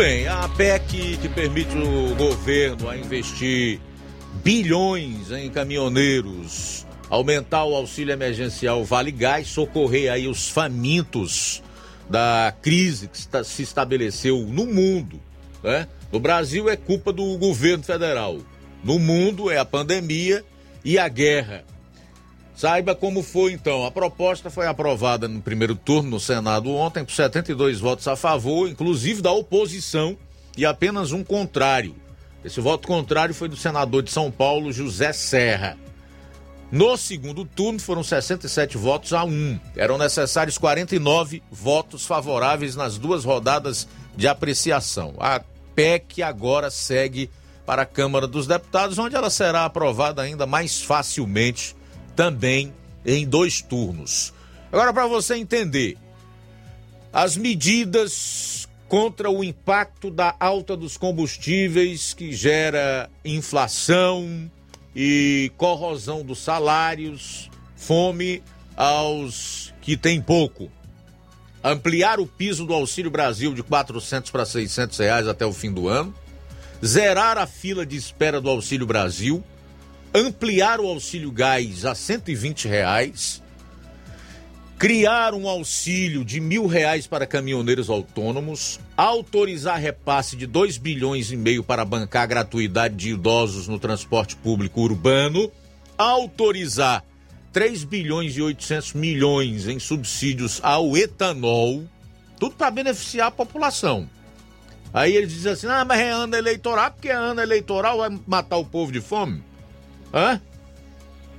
Bem, a PEC que permite o governo a investir bilhões em caminhoneiros, aumentar o auxílio emergencial Vale Gás, socorrer aí os famintos da crise que se estabeleceu no mundo, né? No Brasil é culpa do governo federal, no mundo é a pandemia e a guerra. Saiba como foi então. A proposta foi aprovada no primeiro turno no Senado ontem por 72 votos a favor, inclusive da oposição, e apenas um contrário. Esse voto contrário foi do senador de São Paulo, José Serra. No segundo turno foram 67 votos a 1. Eram necessários 49 votos favoráveis nas duas rodadas de apreciação. A PEC agora segue para a Câmara dos Deputados, onde ela será aprovada ainda mais facilmente também em dois turnos. Agora, para você entender, as medidas contra o impacto da alta dos combustíveis que gera inflação e corrosão dos salários, fome aos que têm pouco. Ampliar o piso do Auxílio Brasil de 400 para 600 reais até o fim do ano. Zerar a fila de espera do Auxílio Brasil ampliar o auxílio gás a 120 reais, criar um auxílio de mil reais para caminhoneiros autônomos, autorizar repasse de 2 bilhões e meio para bancar a gratuidade de idosos no transporte público urbano, autorizar 3 bilhões e 800 milhões em subsídios ao etanol, tudo para beneficiar a população. Aí eles dizem assim: ah, mas é ano eleitoral, porque é ano eleitoral vai matar o povo de fome. Hã?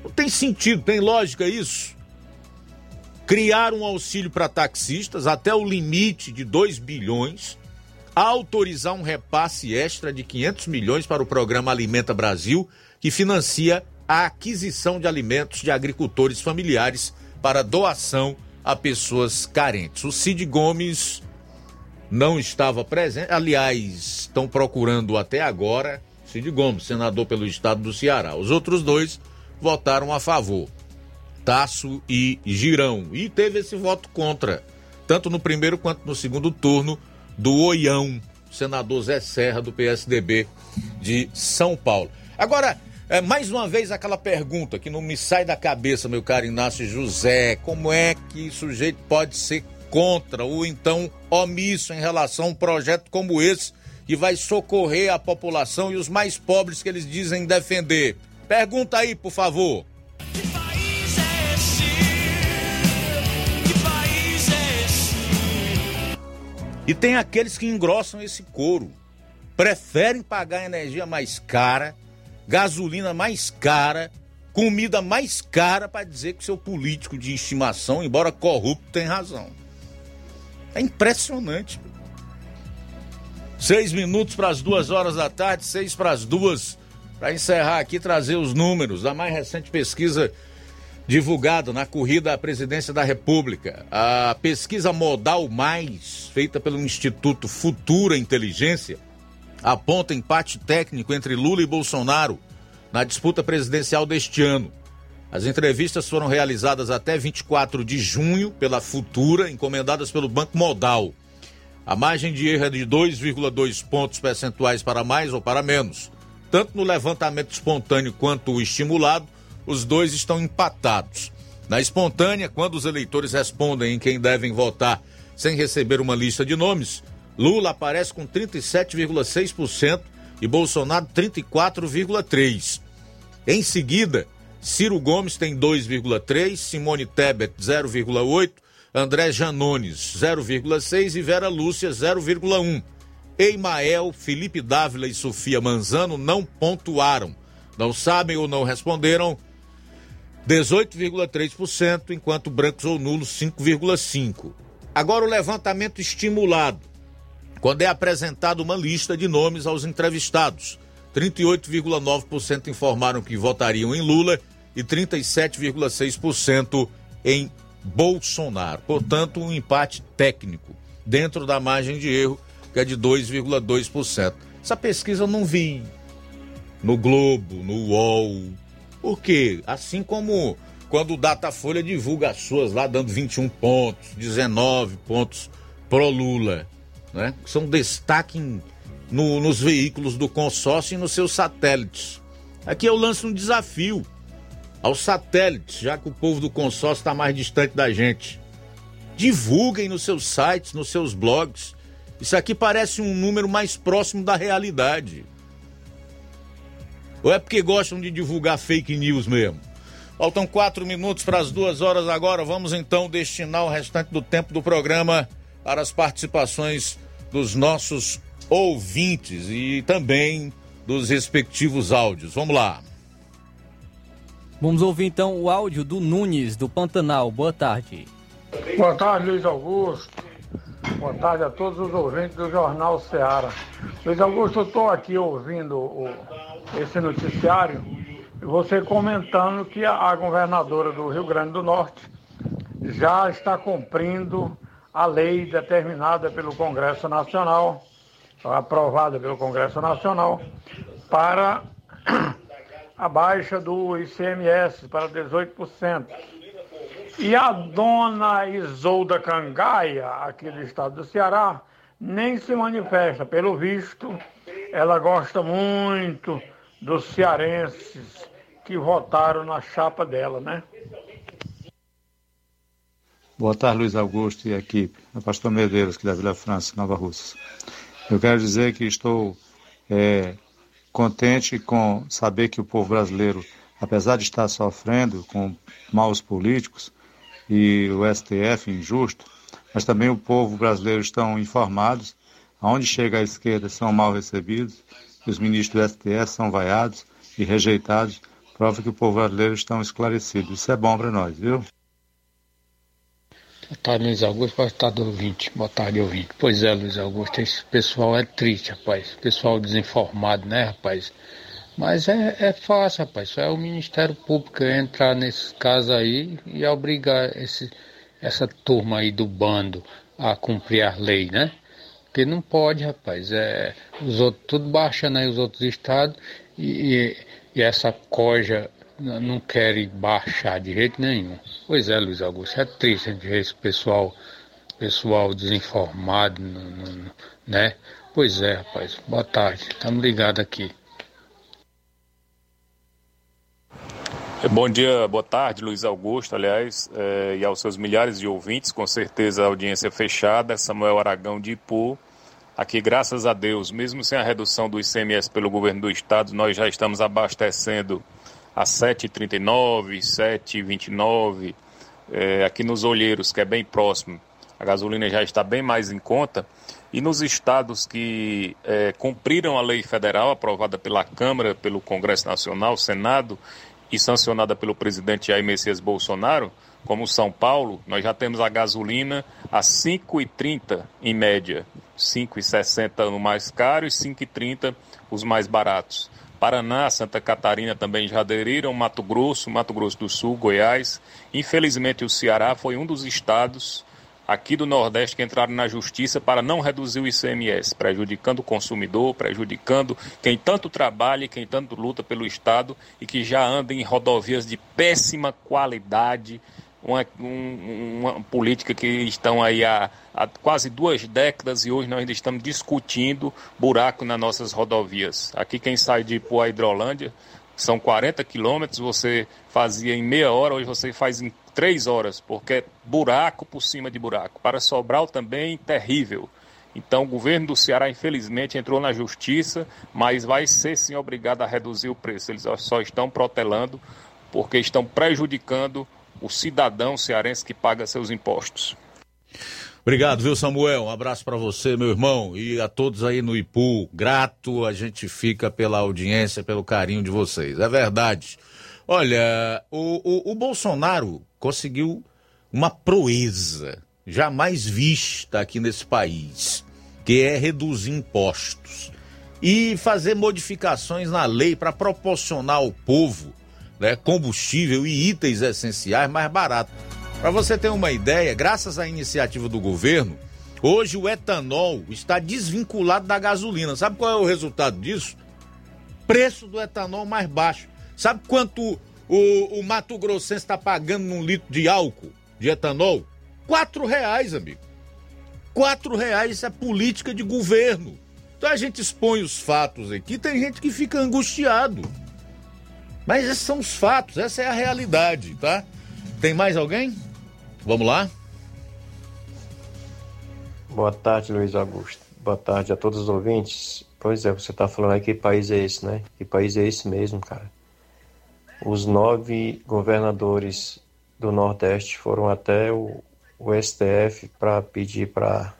Não tem sentido, tem lógica isso? Criar um auxílio para taxistas até o limite de 2 bilhões, autorizar um repasse extra de 500 milhões para o programa Alimenta Brasil, que financia a aquisição de alimentos de agricultores familiares para doação a pessoas carentes. O Cid Gomes não estava presente, aliás, estão procurando até agora Cid Gomes, senador pelo estado do Ceará. Os outros dois votaram a favor. Tasso e Girão. E teve esse voto contra, tanto no primeiro quanto no segundo turno, do Oião, senador Zé Serra, do PSDB de São Paulo. Agora, é, mais uma vez aquela pergunta que não me sai da cabeça, meu caro Inácio José: como é que sujeito pode ser contra ou então omisso em relação a um projeto como esse que vai socorrer a população e os mais pobres que eles dizem defender? Pergunta aí, por favor. E tem aqueles que engrossam esse couro, preferem pagar energia mais cara gasolina mais cara, comida mais cara para dizer que seu político de estimação, embora corrupto, tem razão. É impressionante. Seis minutos para as duas horas da tarde, seis para as duas, para encerrar aqui, trazer os números da mais recente pesquisa divulgada na corrida à presidência da República. A pesquisa Modal Mais, feita pelo Instituto Futura Inteligência, aponta empate técnico entre Lula e Bolsonaro na disputa presidencial deste ano. As entrevistas foram realizadas até 24 de junho pela Futura, encomendadas pelo Banco Modal. A margem de erro é de 2,2 pontos percentuais para mais ou para menos. Tanto no levantamento espontâneo quanto o estimulado, os dois estão empatados. Na espontânea, quando os eleitores respondem em quem devem votar sem receber uma lista de nomes, Lula aparece com 37,6% e Bolsonaro 34,3%. Em seguida, Ciro Gomes tem 2,3%, Simone Tebet 0,8%, André Janones 0,6% e Vera Lúcia 0,1%. Eimael, Felipe Dávila e Sofia Manzano não pontuaram. Não sabem ou não responderam 18,3%, enquanto brancos ou nulos 5,5%. Agora o levantamento estimulado quando é apresentada uma lista de nomes aos entrevistados. 38,9% informaram que votariam em Lula e 37,6% em Bolsonaro. Portanto, um empate técnico dentro da margem de erro, que é de 2,2%. Essa pesquisa eu não vi no Globo, no UOL. Por quê? Assim como quando o Datafolha divulga as suas lá dando 21 pontos, 19 pontos pro Lula né? São destaque em, no, nos veículos do consórcio e nos seus satélites. Aqui eu lanço um desafio aos satélites, já que o povo do consórcio está mais distante da gente. Divulguem nos seus sites, nos seus blogs. Isso aqui parece um número mais próximo da realidade. Ou é porque gostam de divulgar fake news mesmo? Faltam quatro minutos para as duas horas agora. Vamos então destinar o restante do tempo do programa para as participações dos nossos ouvintes e também dos respectivos áudios. Vamos lá. Vamos ouvir então o áudio do Nunes, do Pantanal. Boa tarde. Boa tarde, Luiz Augusto. Boa tarde a todos os ouvintes do Jornal Ceará. Luiz Augusto, eu estou aqui ouvindo o, esse noticiário e você comentando que a governadora do Rio Grande do Norte já está cumprindo a lei determinada pelo Congresso Nacional, aprovada pelo Congresso Nacional, para a baixa do ICMS para 18%. E a dona Isolda Cangaia, aqui do estado do Ceará, nem se manifesta. Pelo visto, ela gosta muito dos cearenses que votaram na chapa dela, né? Boa tarde, Luiz Augusto e equipe. É pastor Medeiros, que da Vila França, Nova Rússia. Eu quero dizer que estou é, contente com saber que o povo brasileiro, apesar de estar sofrendo com maus políticos e o STF injusto, mas também o povo brasileiro estão informados. Aonde chega a esquerda são mal recebidos, os ministros do STF são vaiados e rejeitados. Prova que o povo brasileiro está esclarecido. Isso é bom para nós, viu? Boa tarde, Luiz Augusto. Boa tarde, ouvinte. Boa tarde, ouvinte. Pois é, Luiz Augusto, esse pessoal é triste, rapaz. Pessoal desinformado, né, rapaz? Mas é, é fácil, rapaz. Só é o Ministério Público entrar nesse caso aí e obrigar esse, essa turma aí do bando a cumprir a lei, né? Porque não pode, rapaz. É, os outros, tudo baixando aí os outros estados e, e, e essa coja não querem baixar de jeito nenhum. Pois é, Luiz Augusto, é triste a gente ver esse pessoal, pessoal desinformado, né? Pois é, rapaz. Boa tarde. Estamos ligados aqui. Bom dia, boa tarde, Luiz Augusto, aliás, eh, e aos seus milhares de ouvintes, com certeza a audiência fechada, Samuel Aragão de Ipu. Aqui, graças a Deus, mesmo sem a redução do ICMS pelo governo do estado, nós já estamos abastecendo a 7,39, 7,29, eh, aqui nos Olheiros, que é bem próximo. A gasolina já está bem mais em conta. E nos estados que eh, cumpriram a lei federal aprovada pela Câmara, pelo Congresso Nacional, Senado e sancionada pelo presidente Jair Messias Bolsonaro, como São Paulo, nós já temos a gasolina a 5,30 em média, 5,60 no mais caro e 5,30 os mais baratos. Paraná, Santa Catarina também já aderiram, Mato Grosso, Mato Grosso do Sul, Goiás. Infelizmente, o Ceará foi um dos estados aqui do Nordeste que entraram na justiça para não reduzir o ICMS, prejudicando o consumidor, prejudicando quem tanto trabalha e quem tanto luta pelo Estado e que já anda em rodovias de péssima qualidade, uma, um- uma política que estão aí há, há quase duas décadas e hoje nós ainda estamos discutindo buraco nas nossas rodovias. Aqui quem sai de a Hidrolândia são 40 quilômetros, você fazia em meia hora, hoje você faz em três horas, porque é buraco por cima de buraco. Para Sobral também, terrível. Então, o governo do Ceará, infelizmente, entrou na justiça, mas vai ser sim obrigado a reduzir o preço. Eles só estão protelando porque estão prejudicando o cidadão cearense que paga seus impostos. Obrigado, viu, Samuel? Um abraço para você, meu irmão, e a todos aí no Ipu. Grato, a gente fica pela audiência, pelo carinho de vocês. É verdade. Olha, o, o, o Bolsonaro conseguiu uma proeza jamais vista aqui nesse país, que é reduzir impostos e fazer modificações na lei para proporcionar ao povo né, combustível e itens essenciais mais baratos. Para você ter uma ideia, graças à iniciativa do governo, hoje o etanol está desvinculado da gasolina. Sabe qual é o resultado disso? Preço do etanol mais baixo. Sabe quanto o, o Mato Grossense está pagando num litro de álcool, de etanol? Quatro reais, amigo. Quatro reais, isso é política de governo. Então a gente expõe os fatos aqui, tem gente que fica angustiado. Mas esses são os fatos, essa é a realidade, tá? Tem mais alguém? Vamos lá? Boa tarde, Luiz Augusto. Boa tarde a todos os ouvintes. Pois é, você está falando aí que país é esse, né? Que país é esse mesmo, cara? Os nove governadores do Nordeste foram até o, o STF para pedir para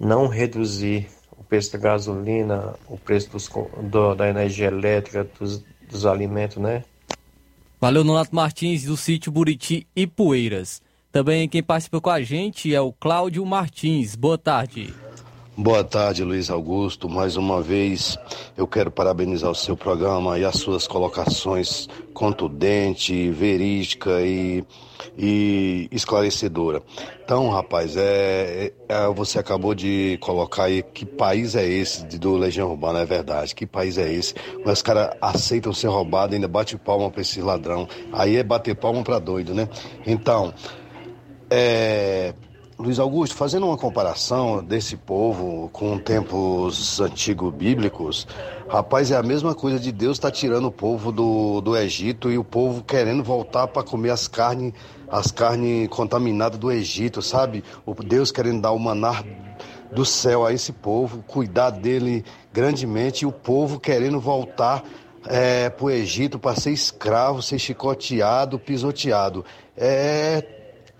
não reduzir o preço da gasolina, o preço dos, do- da energia elétrica, dos, dos alimentos, né? Valeu, Nonato Martins, do sítio Buriti e Poeiras. Também quem participa com a gente é o Cláudio Martins. Boa tarde. Boa tarde, Luiz Augusto. Mais uma vez eu quero parabenizar o seu programa e as suas colocações contundente, verídica e, e esclarecedora. Então, rapaz, é, é- você acabou de colocar aí que país é esse do Legião Urbana, é verdade. Que país é esse? Os caras aceitam ser roubados, ainda bate palma pra esse ladrão. Aí é bater palma pra doido, né? Então, é, Luiz Augusto, fazendo uma comparação desse povo com tempos antigos bíblicos, rapaz, é a mesma coisa de Deus estar tirando o povo do, do Egito e o povo querendo voltar para comer as carnes as carnes contaminadas do Egito, sabe? O Deus querendo dar o manar do céu a esse povo, cuidar dele grandemente e o povo querendo voltar é, para o Egito para ser escravo, ser chicoteado, pisoteado. É,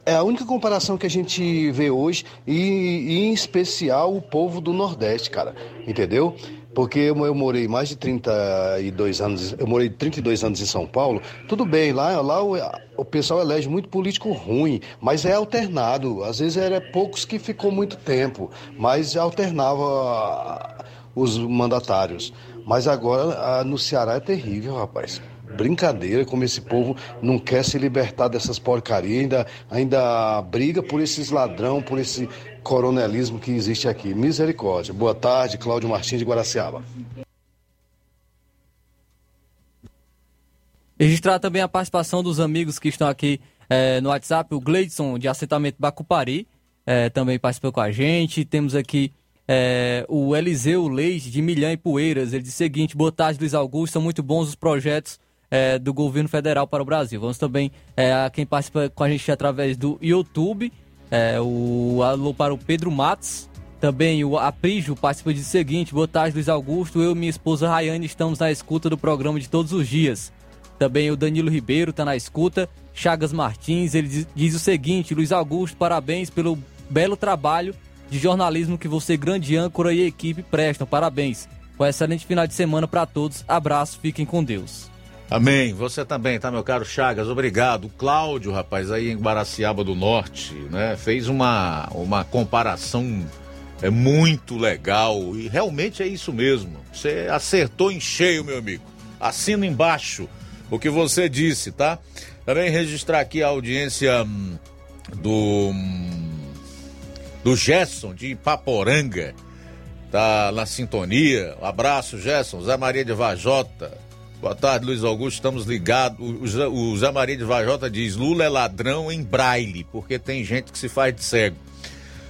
é a única comparação que a gente vê hoje e, e em especial o povo do Nordeste, cara, entendeu? Porque eu, eu morei mais de 32 anos, eu morei 32 anos em São Paulo. Tudo bem, lá, lá o, o pessoal elege muito político ruim, mas é alternado. Às vezes era poucos que ficou muito tempo, mas alternava os mandatários. Mas agora ah, no Ceará é terrível, rapaz. Brincadeira, como esse povo não quer se libertar dessas porcarias, ainda, ainda briga por esses ladrão, por esse coronelismo que existe aqui. Misericórdia. Boa tarde, Cláudio Martins de Guaraciaba. Registrar também a participação dos amigos que estão aqui é, no WhatsApp, o Gleidson de assentamento Bacupari é, também participou com a gente. Temos aqui é, o Eliseu Leite de Milhã e Poeiras. Ele diz o seguinte: boa tarde, Luiz Augusto. São muito bons os projetos é, do governo federal para o Brasil. Vamos também é, a quem participa com a gente através do YouTube. É, o alô para o Pedro Matos. Também o Aprígio participa de seguinte: Boa tarde, Luiz Augusto. Eu e minha esposa Rayane estamos na escuta do programa de todos os dias. Também o Danilo Ribeiro está na escuta. Chagas Martins, ele diz, diz o seguinte: Luiz Augusto, parabéns pelo belo trabalho de jornalismo que você, grande âncora e equipe prestam. Parabéns. Um excelente final de semana para todos. Abraço, fiquem com Deus. Amém. Você também, tá, meu caro Chagas? Obrigado. Cláudio, rapaz, aí em Guaraciaba do Norte, né, fez uma, uma comparação é muito legal e realmente é isso mesmo. Você acertou em cheio, meu amigo. Assina embaixo o que você disse, tá? Também registrar aqui a audiência hum, do do Gerson de Ipaporanga. Tá na sintonia. Um abraço, Gerson. Zé Maria de Vajota. Boa tarde, Luiz Augusto. Estamos ligados. O Zé Maria de Vajota diz: Lula é ladrão em braille, porque tem gente que se faz de cego.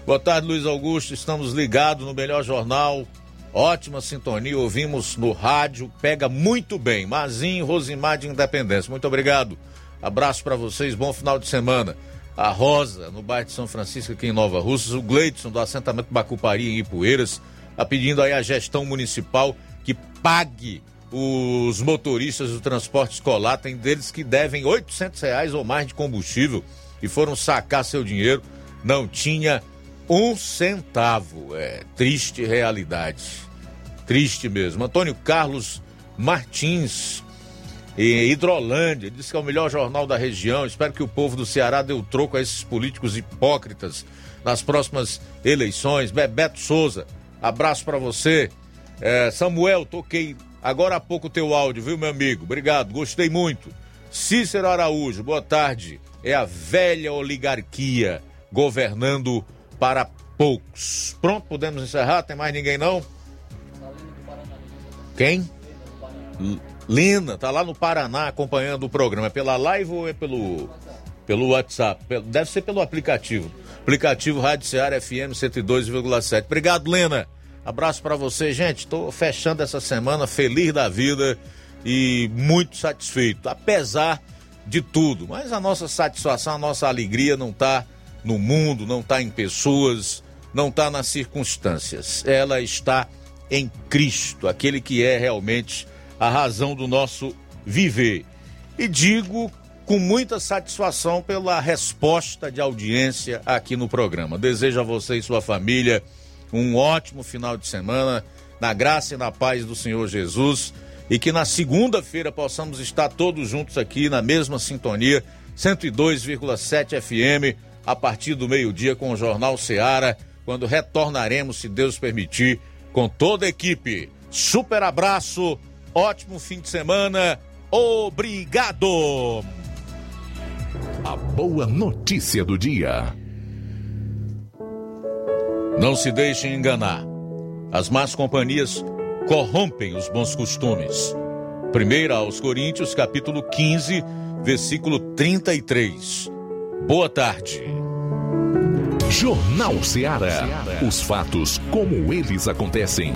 Boa tarde, Luiz Augusto. Estamos ligados no melhor jornal. Ótima sintonia, ouvimos no rádio, pega muito bem. Mazinho, Rosimar de Independência. Muito obrigado. Abraço para vocês, bom final de semana a Rosa, no bairro de São Francisco, aqui em Nova Russas, o Gleidson, do assentamento Bacupari, em Ipueiras, está pedindo aí a gestão municipal que pague os motoristas do transporte escolar. Tem deles que devem 800 reais ou mais de combustível e foram sacar seu dinheiro. Não tinha um centavo. É triste realidade. Triste mesmo. Antônio Carlos Martins, e Hidrolândia, diz que é o melhor jornal da região. Espero que o povo do Ceará dê o troco a esses políticos hipócritas nas próximas eleições. Bebeto Souza, abraço para você. É, Samuel, toquei agora há pouco teu áudio, viu, meu amigo? Obrigado, gostei muito. Cícero Araújo, boa tarde. É a velha oligarquia governando para poucos. Pronto, podemos encerrar? Tem mais ninguém não? Quem? Lina, tá lá no Paraná acompanhando o programa. É pela live ou é pelo, pelo WhatsApp? Deve ser pelo aplicativo. Aplicativo Rádio Ceará FM 102,7. Obrigado, Lena. Abraço para você, gente. Tô fechando essa semana feliz da vida e muito satisfeito, apesar de tudo. Mas a nossa satisfação, a nossa alegria não tá no mundo, não tá em pessoas, não tá nas circunstâncias. Ela está em Cristo, aquele que é realmente a razão do nosso viver. E digo com muita satisfação pela resposta de audiência aqui no programa. Desejo a você e sua família um ótimo final de semana, na graça e na paz do Senhor Jesus, e que na segunda-feira possamos estar todos juntos aqui na mesma sintonia, 102,7 FM, a partir do meio-dia com o Jornal Seara, quando retornaremos, se Deus permitir, com toda a equipe. Super abraço Ótimo fim de semana. Obrigado. A boa notícia do dia. Não se deixem enganar. As más companhias corrompem os bons costumes. Primeira aos Coríntios, capítulo 15, versículo 33. Boa tarde. Jornal Ceará. Os fatos como eles acontecem.